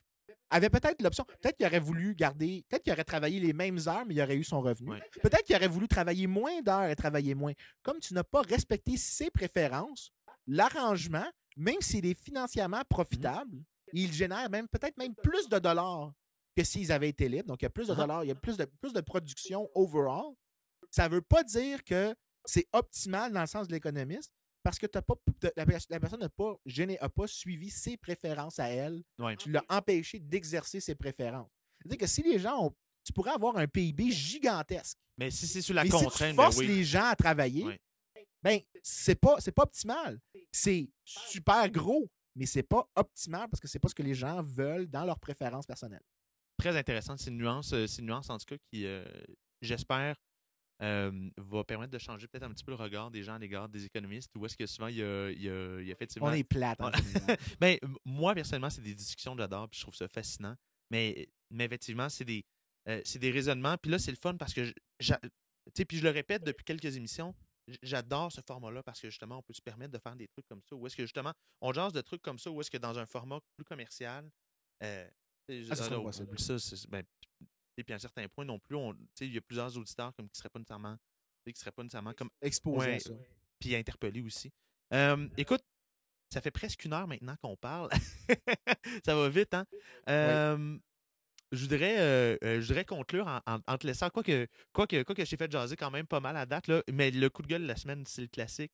avait peut-être l'option. Peut-être qu'il aurait voulu garder, peut-être qu'il aurait travaillé les mêmes heures, mais il aurait eu son revenu. Peut-être qu'il aurait voulu travailler moins d'heures et travailler moins. Comme tu n'as pas respecté ses préférences, l'arrangement, même s'il est financièrement profitable, il génère même peut-être même plus de dollars que s'ils avaient été libres. Donc, il y a plus de Ah. dollars, il y a plus de, plus de production overall. Ça ne veut pas dire que c'est optimal dans le sens de l'économiste parce que pas, la, pers- la personne n'a pas, géné- a pas suivi ses préférences à elle. Ouais. Tu l'as empêché d'exercer ses préférences. C'est-à-dire que si les gens ont. Tu pourrais avoir un PIB gigantesque. Mais si c'est sous la mais si tu contrainte, ben forces oui. les gens à travailler, Ouais. ben, c'est pas, c'est pas optimal. C'est super gros, mais c'est pas optimal parce que c'est pas ce que les gens veulent dans leurs préférences personnelles. très intéressante. C'est une nuance, euh, c'est nuance en tout cas qui, euh, j'espère, euh, va permettre de changer peut-être un petit peu le regard des gens à l'égard des économistes. Où est-ce que souvent il y a, il y a- il y a effectivement. On est plate en général. *laughs* Ben, moi, personnellement, c'est des discussions que j'adore, puis je trouve ça fascinant. Mais, mais effectivement, c'est des, euh, c'est des raisonnements. Puis là, c'est le fun parce que, puis je le répète depuis quelques émissions, j'adore ce format-là parce que justement, on peut se permettre de faire des trucs comme ça. Ou est-ce que justement, on jase de trucs comme ça, ou est-ce que dans un format plus commercial, euh, Ah, ça oublie ça, c'est- ben, et puis à un certain point non plus, il y a plusieurs auditeurs comme qui seraient pas nécessairement, qui seraient pas nécessairement comme Exposé Ouais. ça. puis interpellé aussi. Euh, écoute, ça fait presque une heure maintenant qu'on parle. *laughs* ça va vite, hein? Euh, Je voudrais, euh, euh, je voudrais conclure en, en- en te laissant, quoi que, quoi que, quoi que j'ai fait jaser quand même pas mal à date, là, mais le coup de gueule de la semaine, c'est le classique.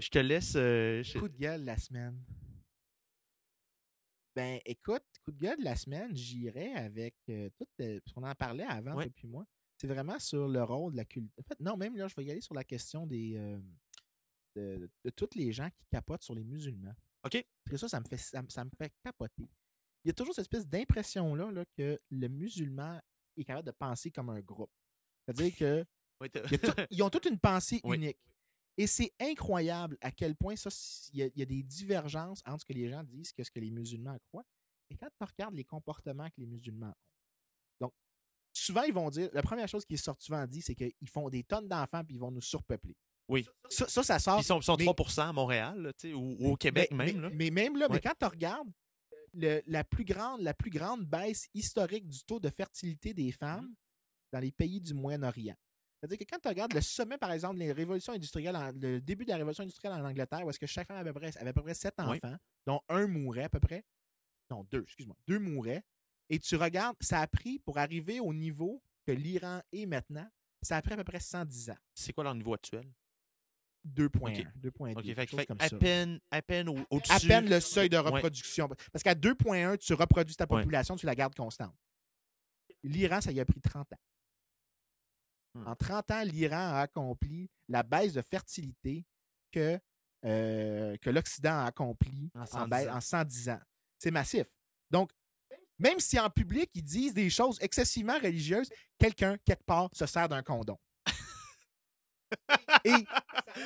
Je te laisse. euh, je- Coup de gueule la semaine. Ben, écoute, coup de gueule de la semaine, j'irai avec euh, tout. euh, parce qu'on en parlait avant, Ouais. depuis moi. C'est vraiment sur le rôle de la culture. En fait, non, même là, je vais y aller sur la question des. euh, de, de tous les gens qui capotent sur les musulmans. OK. Parce que ça, ça me fait, ça, me- ça me fait capoter. Il y a toujours cette espèce d'impression-là là, que le musulman est capable de penser comme un groupe. C'est-à-dire que y a tout- *laughs* ils ont toute une pensée Oui. unique. Et c'est incroyable à quel point ça, il y, a, il y a des divergences entre ce que les gens disent et ce que les musulmans croient. Et quand tu regardes les comportements que les musulmans ont. Donc, souvent, ils vont dire, la première chose qui est souvent dit, c'est qu'ils font des tonnes d'enfants puis ils vont nous surpeupler. Oui. Ça, ça, ça sort. Ils sont, sont mais- 3 à Montréal, là, ou, ou au Québec mais, même. mais- là. Mais, même là, mais quand tu regardes le- la, plus grande, la plus grande baisse historique du taux de fertilité des femmes dans les pays du Moyen-Orient. C'est-à-dire que quand tu regardes le sommet, par exemple, des révolutions industrielles, en- le début de la révolution industrielle en Angleterre, où est-ce que chaque femme avait à peu près, avait à peu près sept Oui. enfants, dont un mourait à peu près. Non, deux, excuse-moi. Deux mouraient. Et tu regardes, ça a pris pour arriver au niveau que l'Iran est maintenant, ça a pris à peu près 110 ans. C'est quoi leur niveau actuel? 2.1, Ok. 2.2, OK, quelque fait, à peine, à peine au- à au-dessus. peine le seuil de Ouais. reproduction. Parce qu'à 2.1, tu reproduis ta Ouais. population, tu la gardes constante. L'Iran, ça y a pris 30 ans. Hmm. En 30 ans, l'Iran a accompli la baisse de fertilité que, euh, que l'Occident a accompli En en, 110 baisse- ans. en 110 ans. C'est massif. Donc, même si en public, ils disent des choses excessivement religieuses, quelqu'un, quelque part, se sert d'un condom. *laughs* Et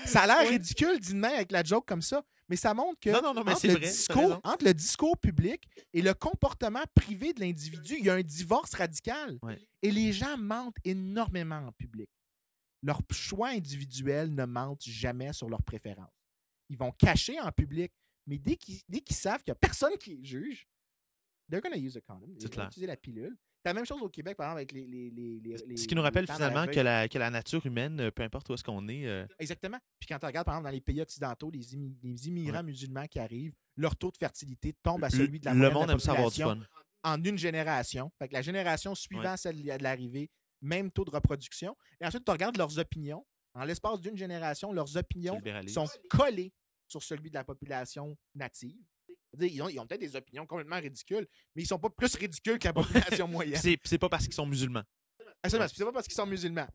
ça a l'air ridicule, de même avec la joke comme ça, mais ça montre que Non, non, non, mais entre, le vrai. discours, entre le discours public et le comportement privé de l'individu, il y a un divorce radical. Ouais. Et les gens mentent énormément en public. Leurs choix individuels ne mentent jamais sur leurs préférences. Ils vont cacher en public, mais dès qu'ils savent qu'il n'y a personne qui les juge, they're going to use a condom. Ils vont utiliser la pilule. La même chose au Québec, par exemple, avec les. les, les, les- les- Ce qui nous rappelle finalement que la, que la nature humaine, euh, peu importe où est-ce qu'on est, euh, Exactement. Puis quand tu regardes, par exemple, dans les pays occidentaux, les, immi- les immigrants musulmans qui arrivent, leur taux de fertilité tombe à celui de la le moyenne de monde la aime ça avoir du population fun. en une génération. Fait que la génération suivant celle de l'arrivée, même taux de reproduction. Et ensuite, tu regardes leurs opinions. En l'espace d'une génération, leurs opinions sont collées sur celui de la population native. Ils ont, ils ont peut-être des opinions complètement ridicules, mais ils sont pas plus ridicules que la population moyenne. C'est c'est pas parce qu'ils sont musulmans. Absolument. C'est pas parce qu'ils sont musulmans.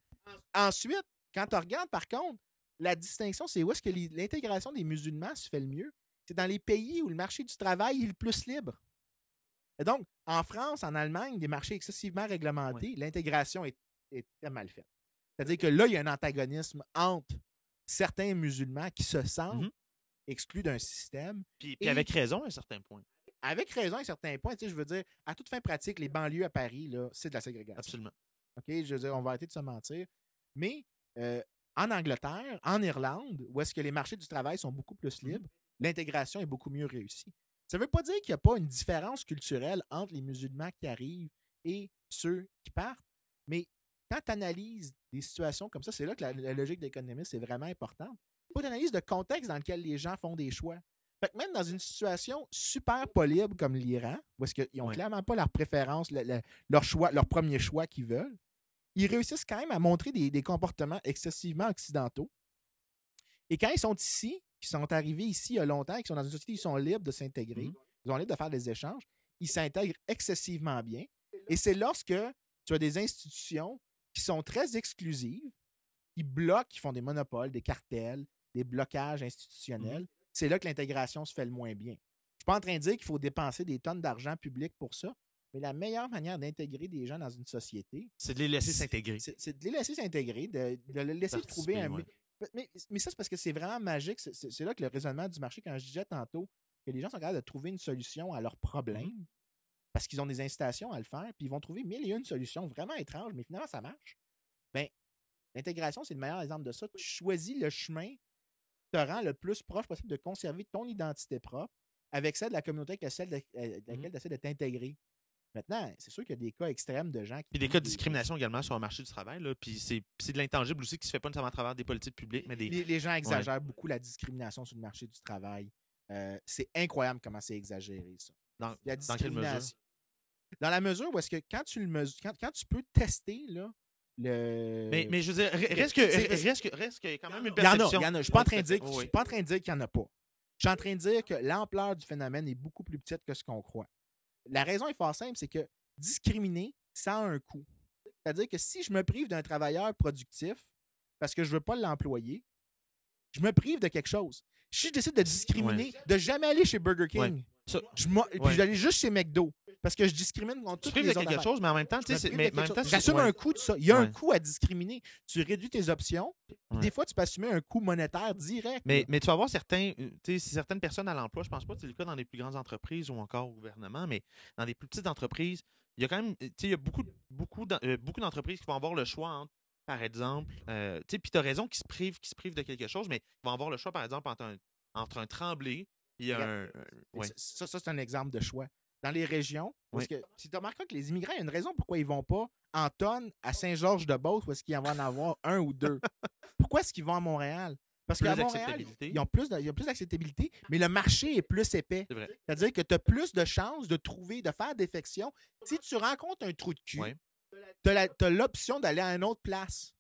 Ensuite, quand tu regardes, par contre, la distinction, c'est où est-ce que l'intégration des musulmans se fait le mieux? C'est dans les pays où le marché du travail est le plus libre. Et donc, en France, en Allemagne, des marchés excessivement réglementés, l'intégration est, est très mal faite. C'est-à-dire que là, il y a un antagonisme entre certains musulmans qui se sentent Mhm. Exclus d'un système Puis, avec raison à un certain point. avec raison à un certain point. Tu sais, je veux dire, à toute fin pratique, les banlieues à Paris, là, c'est de la ségrégation. Absolument. OK? Je veux dire, on va arrêter de se mentir. Mais euh, en Angleterre, en Irlande, où est-ce que les marchés du travail sont beaucoup plus Mhm. libres, l'intégration est beaucoup mieux réussie. Ça ne veut pas dire qu'il n'y a pas une différence culturelle entre les musulmans qui arrivent et ceux qui partent, mais quand tu analyses des situations comme ça, c'est là que la, la logique d'économiste est vraiment importante. Il faut une analyse de contexte dans lequel les gens font des choix. Fait que même dans une situation super pas libre comme l'Iran, où est-ce qu'ils n'ont Ouais. clairement pas leur préférence, le- le- leur choix, leur premier choix qu'ils veulent, ils réussissent quand même à montrer des, des comportements excessivement occidentaux. Et quand ils sont ici, qui sont arrivés ici il y a longtemps, qui sont dans une société, ils sont libres de s'intégrer, Mhm. ils sont libres de faire des échanges, ils s'intègrent excessivement bien. Et c'est lorsque tu as des institutions qui sont très exclusives, qui bloquent, qui font des monopoles, des cartels, des blocages institutionnels, c'est là que l'intégration se fait le moins bien. Je ne suis pas en train de dire qu'il faut dépenser des tonnes d'argent public pour ça, mais la meilleure manière d'intégrer des gens dans une société, C'est de les laisser s'intégrer. c'est de les laisser s'intégrer, de, de les laisser trouver un. Ouais. Mais, mais ça, c'est parce que c'est vraiment magique. C'est- là que le raisonnement du marché, quand je disais tantôt que les gens sont capables de trouver une solution à leurs problèmes Mm-hmm. parce qu'ils ont des incitations à le faire, puis ils vont trouver mille et une solutions vraiment étranges, mais finalement, ça marche. Ben, l'intégration, c'est le meilleur exemple de ça. Tu choisis le chemin te rend le plus proche possible de conserver ton identité propre avec celle de la communauté avec celle de, euh, de laquelle tu essaies de t'intégrer. Maintenant, c'est sûr qu'il y a des cas extrêmes de gens qui. Puis des cas de discrimination également sur le marché du travail. Là. Puis c'est de l'intangible aussi qui se fait pas nécessairement à travers des politiques publiques, mais des. Les, les gens exagèrent beaucoup la discrimination sur le marché du travail. Euh, c'est incroyable comment c'est exagéré, ça. Dans, La dans quelle mesure? discrimination. Dans la mesure où est-ce que quand tu le mesures, quand, quand tu peux tester là, le. Mais, mais je veux dire, re- reste que, reste que, quand même une il y en a, perception. il y en a. Je suis pas en Ouais, train de dire, tout à fait. je Oui, suis pas en train de dire qu'il n'y en a pas. Je suis en train de dire que l'ampleur du phénomène est beaucoup plus petite que ce qu'on croit. La raison est fort simple, c'est que discriminer, ça a un coût. C'est-à-dire que si je me prive d'un travailleur productif parce que je ne veux pas l'employer, je me prive de quelque chose. Si je décide de discriminer, de jamais aller chez Burger King, Ouais. Ça- je m'en- puis Ouais. d'aller juste chez McDo, parce que je discrimine contre Tu toutes prives les de quelque affaires. chose, mais en même temps, tu sais, J'assume un coût de ça. Il y a un coût à discriminer. Tu réduis tes options. puis Ouais. Des fois, tu peux assumer un coût monétaire direct. Mais, mais tu vas voir certains, euh, certaines personnes à l'emploi, je pense pas que c'est le cas dans les plus grandes entreprises ou encore au gouvernement, mais dans des plus petites entreprises, il y a quand même, tu sais, il y a beaucoup, beaucoup, euh, beaucoup d'entreprises qui vont avoir le choix entre, par exemple, euh, tu sais, puis tu as raison qu'ils se privent, qu'ils se privent de quelque chose, mais ils vont avoir le choix, par exemple, entre un, entre un tremblé et un- ouais. Ça, ça, c'est un exemple de choix. Dans les régions, parce Oui. que si tu remarqué que les immigrants, il y a une raison pourquoi ils vont pas en tonnes à Saint-Georges-de-Beauce où est-ce qu'il va en avoir un ou deux. *laughs* Pourquoi est-ce qu'ils vont à Montréal? Parce qu'à Montréal, ils ont plus de- il y a plus d'acceptabilité, mais le marché est plus épais. C'est vrai. C'est-à-dire que tu as plus de chances de trouver, de faire défection. Si tu rencontres un trou de cul, Ouais. tu as l'option d'aller à une autre place.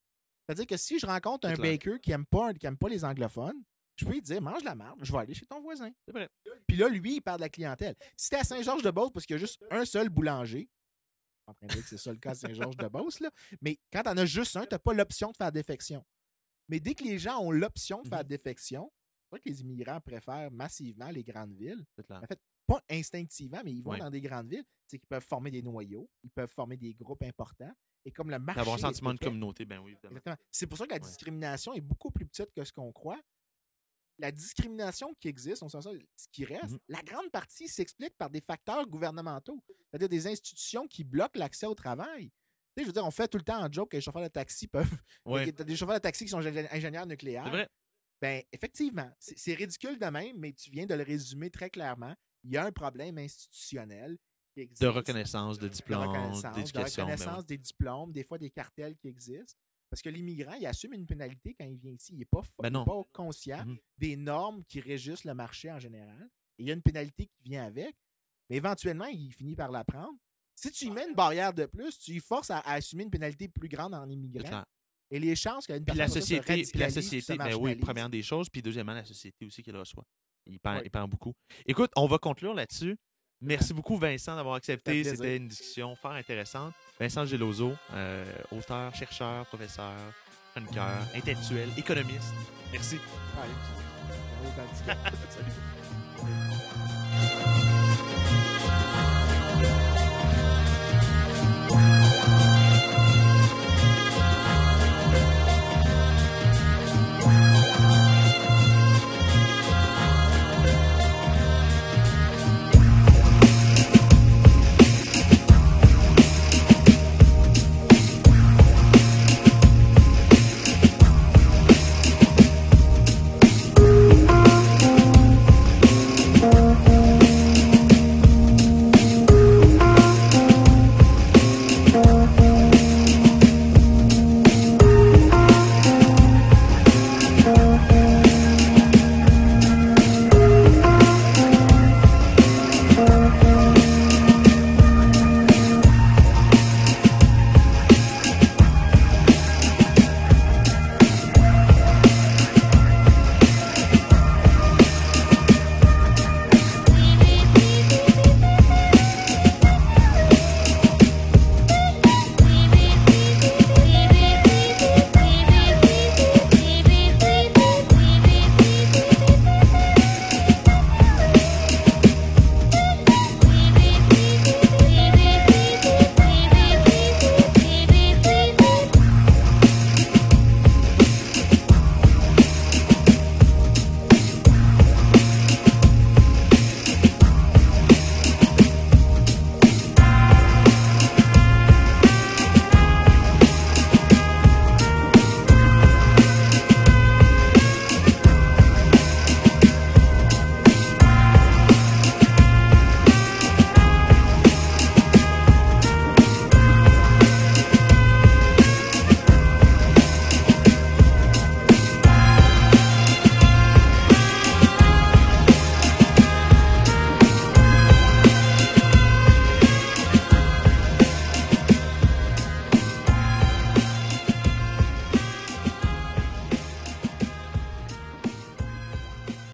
C'est-à-dire que si je rencontre un clair. baker qui n'aime pas, qui aime pas les anglophones, je peux lui dire mange la merde, je vais aller chez ton voisin. C'est vrai. Puis là, lui, il perd de la clientèle. Si t'es à Saint-Georges-de-Beauce parce qu'il y a juste un seul boulanger, je suis en train de dire que c'est ça le cas à Saint-Georges-de-Beauce, là, mais quand t'en as juste un, t'as pas l'option de faire défection. Mais dès que les gens ont l'option de faire Mhm. défection, c'est vrai que les immigrants préfèrent massivement les grandes villes. En fait, pas instinctivement, mais ils vont Oui. dans des grandes villes, c'est qu'ils peuvent former des noyaux, ils peuvent former des groupes importants. Et comme le marché. Avoir un sentiment de communauté, ben oui, évidemment. Exactement. C'est pour ça que la discrimination est beaucoup plus petite que ce qu'on croit. La discrimination qui existe, on sent ça, ce qui reste, Mhm. la grande partie s'explique par des facteurs gouvernementaux, c'est-à-dire des institutions qui bloquent l'accès au travail. Tu sais, je veux dire, on fait tout le temps en joke que les chauffeurs de taxi *laughs* peuvent. Ouais. Des chauffeurs de taxi qui sont ingé- ingénieurs nucléaires. C'est vrai. Ben, effectivement, c'est ridicule de même, mais tu viens de le résumer très clairement. Il y a un problème institutionnel qui existe. De reconnaissance, de De diplôme, reconnaissance, de d'éducation. ben reconnaissance des diplômes, des fois des cartels qui existent. Parce que l'immigrant, il assume une pénalité quand il vient ici. Il n'est pas, Ben pas conscient Mhm. des normes qui régissent le marché en général. Et il y a une pénalité qui vient avec, mais éventuellement, il finit par la prendre. Si tu y mets une barrière de plus, tu y forces à, à assumer une pénalité plus grande en immigrant. Et les chances qu'une Puis la personne ça se société, puis la société, ben oui, premièrement des choses, puis deuxièmement, la société aussi qui le reçoit. Il perd, Ouais. il perd beaucoup. Écoute, on va conclure là-dessus. Merci beaucoup, Vincent, d'avoir accepté. C'était une discussion fort intéressante. Vincent Geloso, euh, auteur, chercheur, professeur, chroniqueur, intellectuel, économiste. Merci. Salut. *laughs*